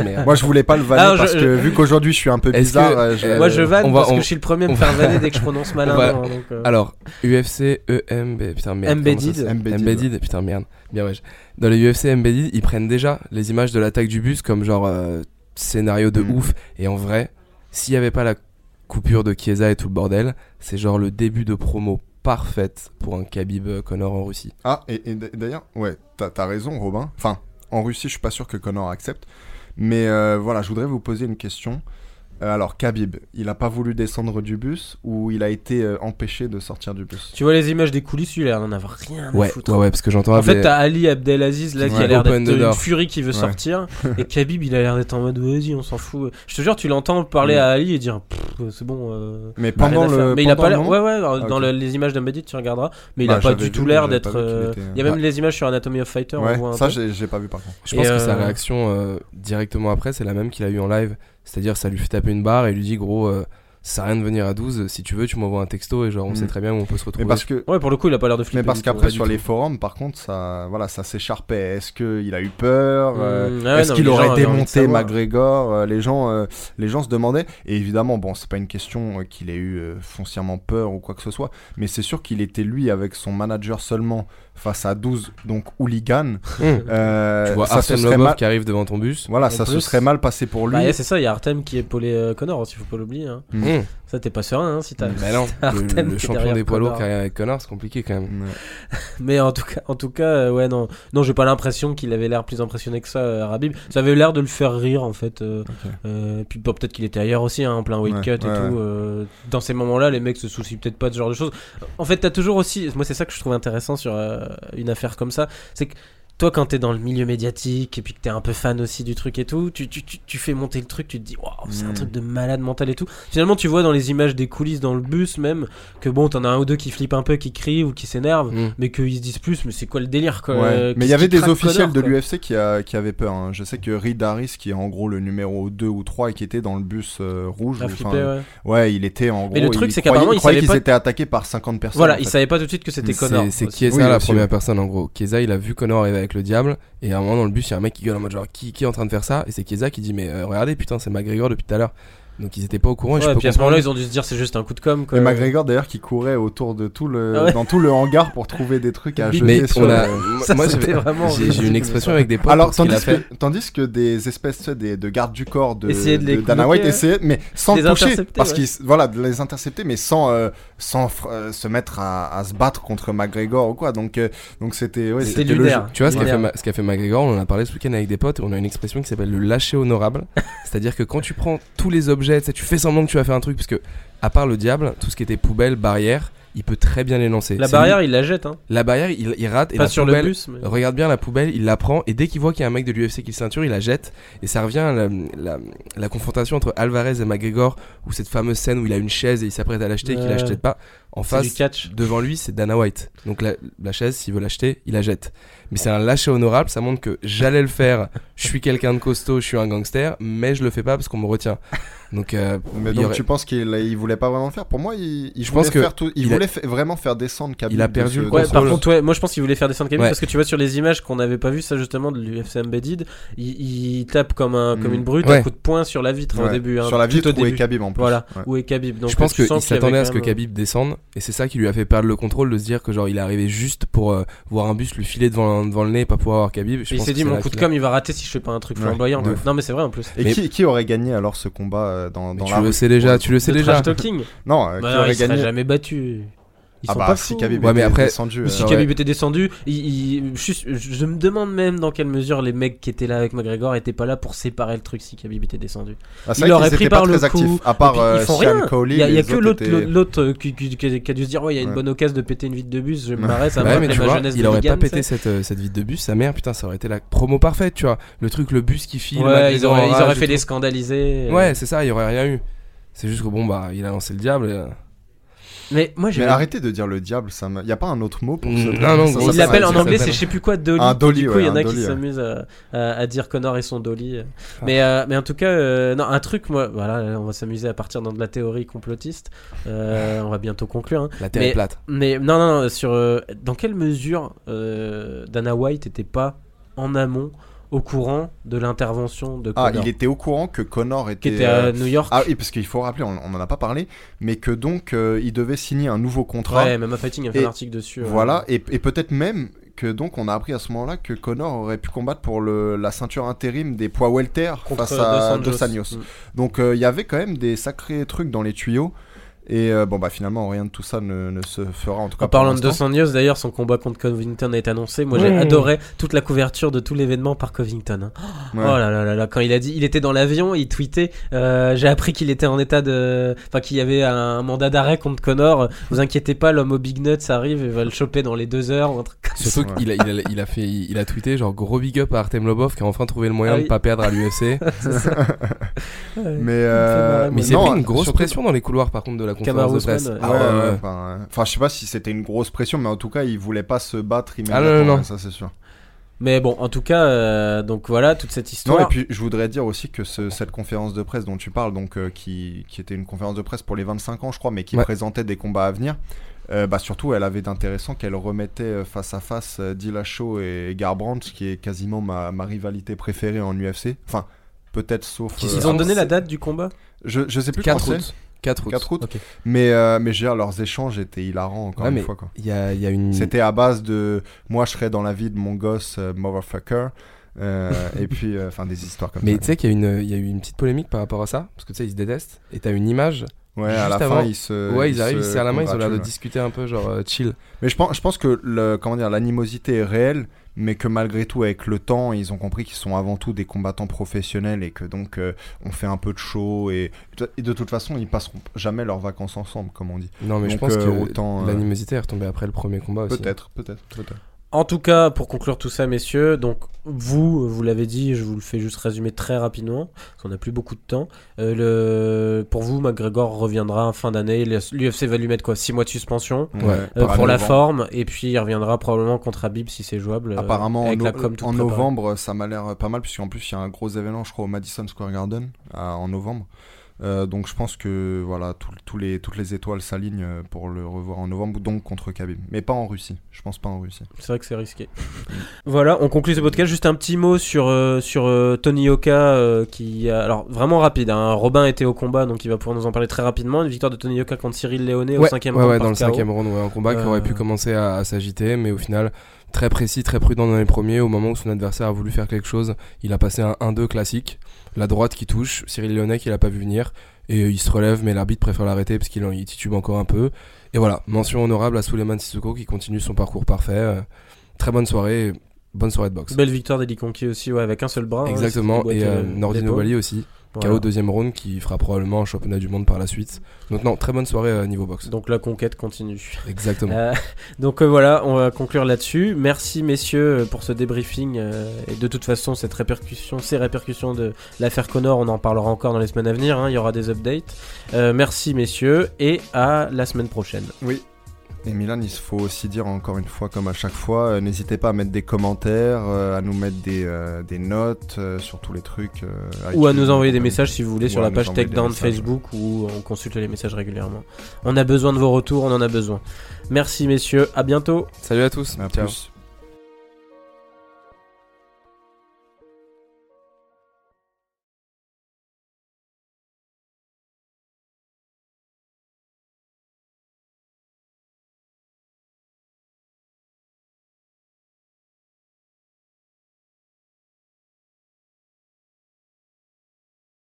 merde.
Moi je voulais pas le vanner
je-
parce que vu qu'aujourd'hui je suis un peu
Est-ce
bizarre,
que-
euh, je-
Moi je vanne
on va-
parce
on-
que je suis le premier à me
on
faire
va-
vanner dès que je prononce mal *laughs* un
on va-
nom. donc, euh,
Alors, UFC EMB. Putain, merde. comment ça
Embedded.
s'appelle
Embedded.
Embedded, putain, merde. Bien, ouais. Dans les UFC Embedded, ils prennent déjà les images de l'attaque du bus comme genre euh, scénario de
Mm.
ouf. Et en vrai, s'il y avait pas la coupure de Chiesa et tout le bordel, c'est genre le début de promo parfaite pour un Khabib euh, Connor en Russie.
Ah, et, et d- d'ailleurs, ouais, t'as as raison, Robin. Enfin, en Russie, je suis pas sûr que Connor accepte. Mais euh, voilà, je voudrais vous poser une question. Euh, alors, Khabib, il a pas voulu descendre du bus ou il a été euh, empêché de sortir du bus?
Tu vois les images des coulisses, lui il a l'air d'en avoir rien à
Ouais,
foutre.
ouais, ouais, parce que j'entends
En fait, t'as Ali Abdelaziz là qui
Ouais.
a l'air
Open
d'être
the
une
door.
furie qui veut
Ouais.
sortir. *laughs* et Khabib, il a l'air d'être en mode vas-y, on s'en fout. Je te jure, tu l'entends parler
Ouais.
à Ali et dire Pff, c'est bon. euh,
Mais
rien
pendant
faire.
le.
Mais il a
pendant
pas
le
l'air.
moment
Ouais, ouais, dans
ok.
le- les images d'Embedded, tu regarderas. Mais il
Bah,
a pas
j'avais
du tout l'air d'être.
pas vu qu'il
euh,
était-
Il y a même
Ouais.
les images sur Anatomy of Fighter. on
Ouais,
voit un
ça
peu.
j'ai j'ai pas vu par contre.
Je pense que sa
euh,
réaction euh, directement après, c'est la même qu'il a eu en live. C'est-à-dire, ça lui fait taper une barre et il lui dit, gros, euh, ça sert à rien de venir à 12. Si tu veux, tu m'envoies un texto et genre, on
Mm.
sait très bien où on peut se retrouver.
Mais parce que.
Ouais, pour le coup, il a pas l'air de flipper.
Mais parce qu'après sur les forums, par contre, ça, voilà, ça s'écharpait. Est-ce qu'il a eu peur euh,
Mm, ouais,
Est-ce qu'il aurait démonté. McGregor Euh, Les gens, euh, les gens se demandaient. Et évidemment, bon, c'est pas une question qu'il ait eu foncièrement peur ou quoi que ce soit, mais c'est sûr qu'il était lui avec son manager seulement face à 12 donc hooligans.
Hum.
Euh,
tu vois
ça
Artem Lobov
mal.
qui arrive devant ton bus.
Voilà,
En
ça se serait mal passé pour lui.
Bah, c'est ça, il y a Artem qui est épaulé euh, Connor aussi, faut pas l'oublier. hein.
Mm.
Hum.
Ça, t'es pas serein hein, si t'as.
Bah non, *laughs*
Artem
le, le champion des poids lourds
Connor.
qui arrive avec Connor, c'est compliqué quand même.
Ouais. *laughs*
Mais en tout cas, en tout cas, euh, ouais, non, non, j'ai pas l'impression qu'il avait l'air plus impressionné que ça, euh, Rabib. Ça avait l'air de le faire rire en fait. euh,
Ok.
euh, puis peut-être qu'il était ailleurs aussi, hein, en plein weight
Ouais,
cut et
ouais,
tout. euh, dans ces moments-là, les mecs se soucient peut-être pas de ce genre de choses. En fait, t'as toujours aussi, moi c'est ça que je trouve intéressant sur euh, une affaire comme ça, c'est que toi, quand t'es dans le milieu médiatique et puis que t'es un peu fan aussi du truc et tout, tu, tu, tu, tu fais monter le truc, tu te dis, waouh, c'est un
Mm.
truc de malade mental et tout. Finalement, tu vois dans les images des coulisses dans le bus même que bon, t'en as un ou deux qui flippent un peu, qui crient ou qui s'énervent,
Mm.
mais qu'ils se disent plus, mais c'est quoi le délire quoi
Ouais.
Euh,
Mais il y avait
qui
des officiels de l'UFC qui, a- qui avaient peur. hein. Je sais que Reed Harris, qui est en gros le numéro 2 ou 3 et qui était dans le bus euh, rouge, ou-
ouais.
ouais, il était en gros.
Mais le truc, c'est qu'apparemment,
il
il
croyait qu'ils
pas-
étaient attaqués par 50 personnes.
Voilà,
en
il savait pas tout de suite que c'était Connor.
C'est
Oui,
la première personne en gros. Chiesa il a vu Connor arriver avec le diable et à un moment dans le bus il y a un mec qui gueule en mode genre qui, qui est en train de faire ça? Et c'est Chiesa qui dit mais euh, regardez putain c'est McGregor depuis tout à l'heure. Donc ils étaient pas au courant et
Ouais,
je peux
puis à ce moment-là, ils ont dû se dire c'est juste un coup de com. Quoi.
Et McGregor d'ailleurs qui courait autour de tout le,
Ah ouais.
dans tout le hangar pour trouver des trucs à jeter
Mais
sur
on a,
le-
Ça,
moi
c'était
j'avais-
vraiment
j'ai une expression avec des potes
Alors tandis que, tandis que des espèces des, de gardes du corps de,
de
Dana White
ouais.
essayaient, mais sans
Les
le toucher, parce
ouais.
qu'ils voilà de les intercepter, mais sans euh, sans fr- euh, se mettre à, à se battre contre McGregor ou quoi. Donc euh, donc c'était ouais,
C'était
le
lunaire.
jeu.
Tu vois ce qu'a fait, Ma- ce qu'a fait McGregor, on en a parlé ce week-end avec des potes, on a une expression qui s'appelle le lâcher honorable. *laughs* C'est-à-dire que quand tu prends tous les objets, tu sais, tu fais semblant que tu vas faire un truc, parce que à part le diable, tout ce qui était poubelle, barrière, il peut très bien les lancer.
La barrière,
lui-
il la jette. Hein.
la barrière, il, il rate et
Pas
la
sur
poubelle,
le bus. mais-
Regarde bien la poubelle, il la prend et dès qu'il voit qu'il y a un mec de l'UFC qui le ceinture, il la jette. Et ça revient à la, la- la confrontation entre Alvarez et McGregor, où cette fameuse scène où il a une chaise et il s'apprête à l'acheter et qu'il
Ouais.
la jette pas. En
du
face,
catch.
devant lui, c'est Dana White. Donc la, la chaise, s'il veut l'acheter, il la jette. Mais c'est un lâcher honorable, ça montre que j'allais le faire. Je suis quelqu'un de costaud, je suis un gangster, mais je le fais pas parce qu'on me retient. Donc, euh,
Mais
il
donc
y aurait-
tu penses qu'il il voulait pas vraiment le faire? Pour moi, il, il
Je
voulait
pense que
faire tout, il,
il a-
voulait fa- vraiment faire descendre Khabib.
Il a
de
perdu
ce-
le
de
Ouais, par contre, ouais, moi je pense qu'il voulait faire descendre Khabib
Ouais.
parce que tu vois sur les images qu'on n'avait pas vu ça justement de l'UFC Embedded, il, il tape comme un comme
Mm.
une brute
Ouais.
un coup de poing sur la vitre hein, au début. hein,
sur la
tout
vitre
au
où est. Khabib en plus.
Voilà,
Ouais.
où est Khabib. Donc
je pense qu'il s'attendait à ce que
même-
Khabib descende, et c'est ça qui lui a fait perdre le contrôle de se dire que genre il est arrivé juste pour euh, voir un bus lui filer devant, devant le nez et pas pouvoir avoir Khabib. Je
Et il s'est dit mon coup de com il va rater si je fais pas un truc flamboyant. Non mais c'est vrai en plus.
Et
Mais-
qui, qui aurait gagné alors ce combat euh, dans, dans
tu
la
le
rue
sais déjà, tu le sais
Le
déjà.
talking.
Non, euh,
Bah
qui
non,
aurait
il serait
gagné
jamais battu. Ils
Ah
sont
bah
pas
si
fous.
Khabib
Ouais,
était
mais après-
descendu. Euh,
si
ouais.
Khabib était descendu, il, il- je, je me demande même dans quelle mesure les mecs qui étaient là avec McGregor étaient pas là pour séparer le truc si Khabib était descendu.
ah,
il aurait pris par le
très
coup.
actifs, à part
puis,
euh,
ils font
Sean
rien. Il y a, y que l'autre
étaient-
euh, qui, qui- qui- qui a dû se dire ouais il y a une
Ouais.
bonne occasion de péter une vitre de bus. Je me
Ouais.
marrais, ça me
Ouais, mais
rappelait
tu
ma
vois,
jeunesse
il aurait pas pété cette, euh, cette vitre de bus, sa mère, putain, ça aurait été la promo parfaite, tu vois. Le truc, le bus qui file,
ils auraient, fait
tout.
les scandaliser.
Ouais, c'est ça, il y aurait rien eu. C'est juste que bon, bah, il a lancé le diable.
Mais moi j'ai.
Mais arrêtez de dire le diable, ça me... y a pas un autre mot pour
Mm,
ce
non, non,
ça
gros,
Il l'appelle en
ça
anglais, c'est je sais plus quoi, Dolly.
Un dolly,
du coup,
ouais,
il y en a qui
dolly,
s'amusent à, à- à dire Connor et son dolly.
Ah.
Mais, euh, mais en tout cas, euh, non, un truc, moi, voilà, là, on va s'amuser à partir dans de la théorie complotiste. Euh, on va bientôt conclure. hein.
La terre
Mais-
est plate.
Mais non, non, non, sur euh, dans quelle mesure euh, Dana White était pas en amont au courant de l'intervention de
Ah,
Connor,
il était au courant que Connor
qui
était.
était
euh,
à New York.
Ah oui, parce qu'il faut rappeler, on, on en a pas parlé, mais que donc euh, il devait signer un nouveau contrat.
ouais, même à Fighting a fait
Et
un article dessus. euh.
Voilà, et, et peut-être même que donc on a appris à ce moment-là que Connor aurait pu combattre pour le, la ceinture intérim des poids welter
contre
face à
Dos
Dos
Anjos. Mm.
Donc euh, il y avait quand même des sacrés trucs dans les tuyaux. Et euh, bon bah finalement rien de tout ça ne, ne se fera en tout cas.
En parlant de
l'instant.
Dos Anjos, d'ailleurs, son combat contre Covington a été annoncé. Moi, j'ai
Mmh.
adoré toute la couverture de tout l'événement par Covington. hein.
Ouais.
Oh là là là là, quand il a dit, il était dans l'avion, il tweetait. euh, j'ai appris qu'il était en état de, enfin qu'il y avait un mandat d'arrêt contre Connor. Vous inquiétez pas, l'homme au Big Nuts arrive et va le choper dans les deux heures ou un truc comme ça.
Surtout qu'il a, il a, il a fait, il a tweeté genre gros big up à Artem Lobov qui a enfin trouvé le moyen
Ah
de
oui.
pas perdre à l'UFC. *laughs* *laughs*
Ouais.
Mais, euh,
Mais il s'est
non,
pris une grosse
surtout-
pression dans les couloirs par contre de la conférence de presse.
Ouais.
Ah
Ouais,
ouais,
ouais,
ouais.
Enfin, euh, enfin, je sais pas si c'était une grosse pression, mais en tout cas, il voulait pas se battre
Ah, non,
immédiatement.
non, non.
ouais, Ça, c'est sûr.
Mais bon, en tout cas, euh, donc voilà toute cette histoire.
Non, et puis je voudrais dire aussi que ce- cette conférence de presse dont tu parles, donc euh, qui, qui était une conférence de presse pour les 25 ans, je crois, mais qui
Ouais.
présentait des combats à venir. euh, bah surtout, elle avait d'intéressant qu'elle remettait euh, face à face euh, Dillashaw et Garbrandt, qui est quasiment ma, ma rivalité préférée en UFC. Enfin, peut-être sauf. Euh,
Ils ont donné la date du combat?
Je, je sais plus
4
quand
août.
C'est.
4 août.
4 août.
Ok.
Mais, euh, mais je veux dire, leurs échanges étaient hilarants encore
Ouais,
une
mais
fois. Quoi.
Il y a, il y a une.
C'était à base de moi, je serais dans la vie de mon gosse, euh, motherfucker. euh, et *laughs* puis, euh, enfin, des histoires comme
Mais
ça.
tu sais qu'il y, y a eu une petite polémique par rapport à ça, parce que tu sais, ils se détestent. Et t'as une image.
Ouais, à la
avant-
fin, ils se.
ouais, ils, arrivent, ils
se
se serrent la main, ils ont l'air de
ouais.
discuter un peu, genre chill.
Mais je pense, je pense que le, comment dire, l'animosité est réelle, mais que malgré tout, avec le temps, ils ont compris qu'ils sont avant tout des combattants professionnels et que donc euh, on fait un peu de show et, et de toute façon, ils passeront jamais leurs vacances ensemble, comme on dit.
Non, mais je pense
euh,
que
autant, euh,
l'animosité est retombée après le premier combat aussi.
Peut-être, peut-être, peut-être.
En tout cas, pour conclure tout ça, messieurs, donc vous, vous l'avez dit, je vous le fais juste résumer très rapidement, parce qu'on n'a plus beaucoup de temps. Euh, le... Pour vous, McGregor reviendra en fin d'année. L'UFC va lui mettre quoi 6 mois de suspension?
Ouais,
euh, pour la forme, et puis il reviendra probablement contre Habib si c'est jouable. euh,
Apparemment, en,
la com
novembre, ça m'a l'air pas mal, puisqu'en plus, il y a un gros événement, je crois, au Madison Square Garden à- en novembre. Euh, donc, je pense que voilà, tout- tous les, toutes les étoiles s'alignent euh, pour le revoir en novembre, donc contre Khabib. Mais pas en Russie. Je pense pas en Russie.
C'est vrai que c'est risqué. *laughs* voilà, on conclut ce podcast. Juste un petit mot sur, euh, sur euh, Tony Yoka, euh, qui a... Alors, vraiment rapide. hein. Robin était au combat, donc il va pouvoir nous en parler très rapidement. Une victoire de Tony Yoka contre Cyril Léoné au cinquième
ouais,
round
ouais, dans le cinquième round, ouais, un combat qui aurait pu commencer à, à s'agiter, mais au final, très précis, très prudent dans les premiers. Au moment où son adversaire a voulu faire quelque chose, il a passé un 1-2 classique. La droite qui touche, Cyril Léonet qui l'a pas vu venir, et euh, il se relève, mais l'arbitre préfère l'arrêter parce qu'il en- il titube encore un peu. Et voilà, mention honorable à Suleiman Sissoko qui continue son parcours parfait. Euh, Très bonne soirée, bonne soirée de boxe.
Belle victoire d'Eli aussi, ouais, avec un seul bras. hein,
Exactement, et euh, aussi,
Voilà.
KO deuxième round qui fera probablement un championnat du monde par la suite. Donc non, très bonne soirée euh, niveau boxe.
Donc la conquête continue.
Exactement.
Euh, donc euh, voilà, on va conclure là-dessus. Merci messieurs pour ce débriefing. euh, et de toute façon, cette répercussion, ces répercussions de l'affaire Connor, on en parlera encore dans les semaines à venir. hein, il y aura des updates. Euh, merci messieurs et à la semaine prochaine.
Et Milan, il faut aussi dire encore une fois, comme à chaque fois, euh, n'hésitez pas à mettre des commentaires, euh, à nous mettre des, euh, des notes euh, sur tous les trucs. euh,
Ou à nous envoyer des messages si vous voulez
Ou
sur la page
messages.
Facebook où on consulte les messages régulièrement. On a besoin de vos retours, on en a besoin. Merci messieurs, à bientôt.
Salut à tous.
À
Ciao.
plus.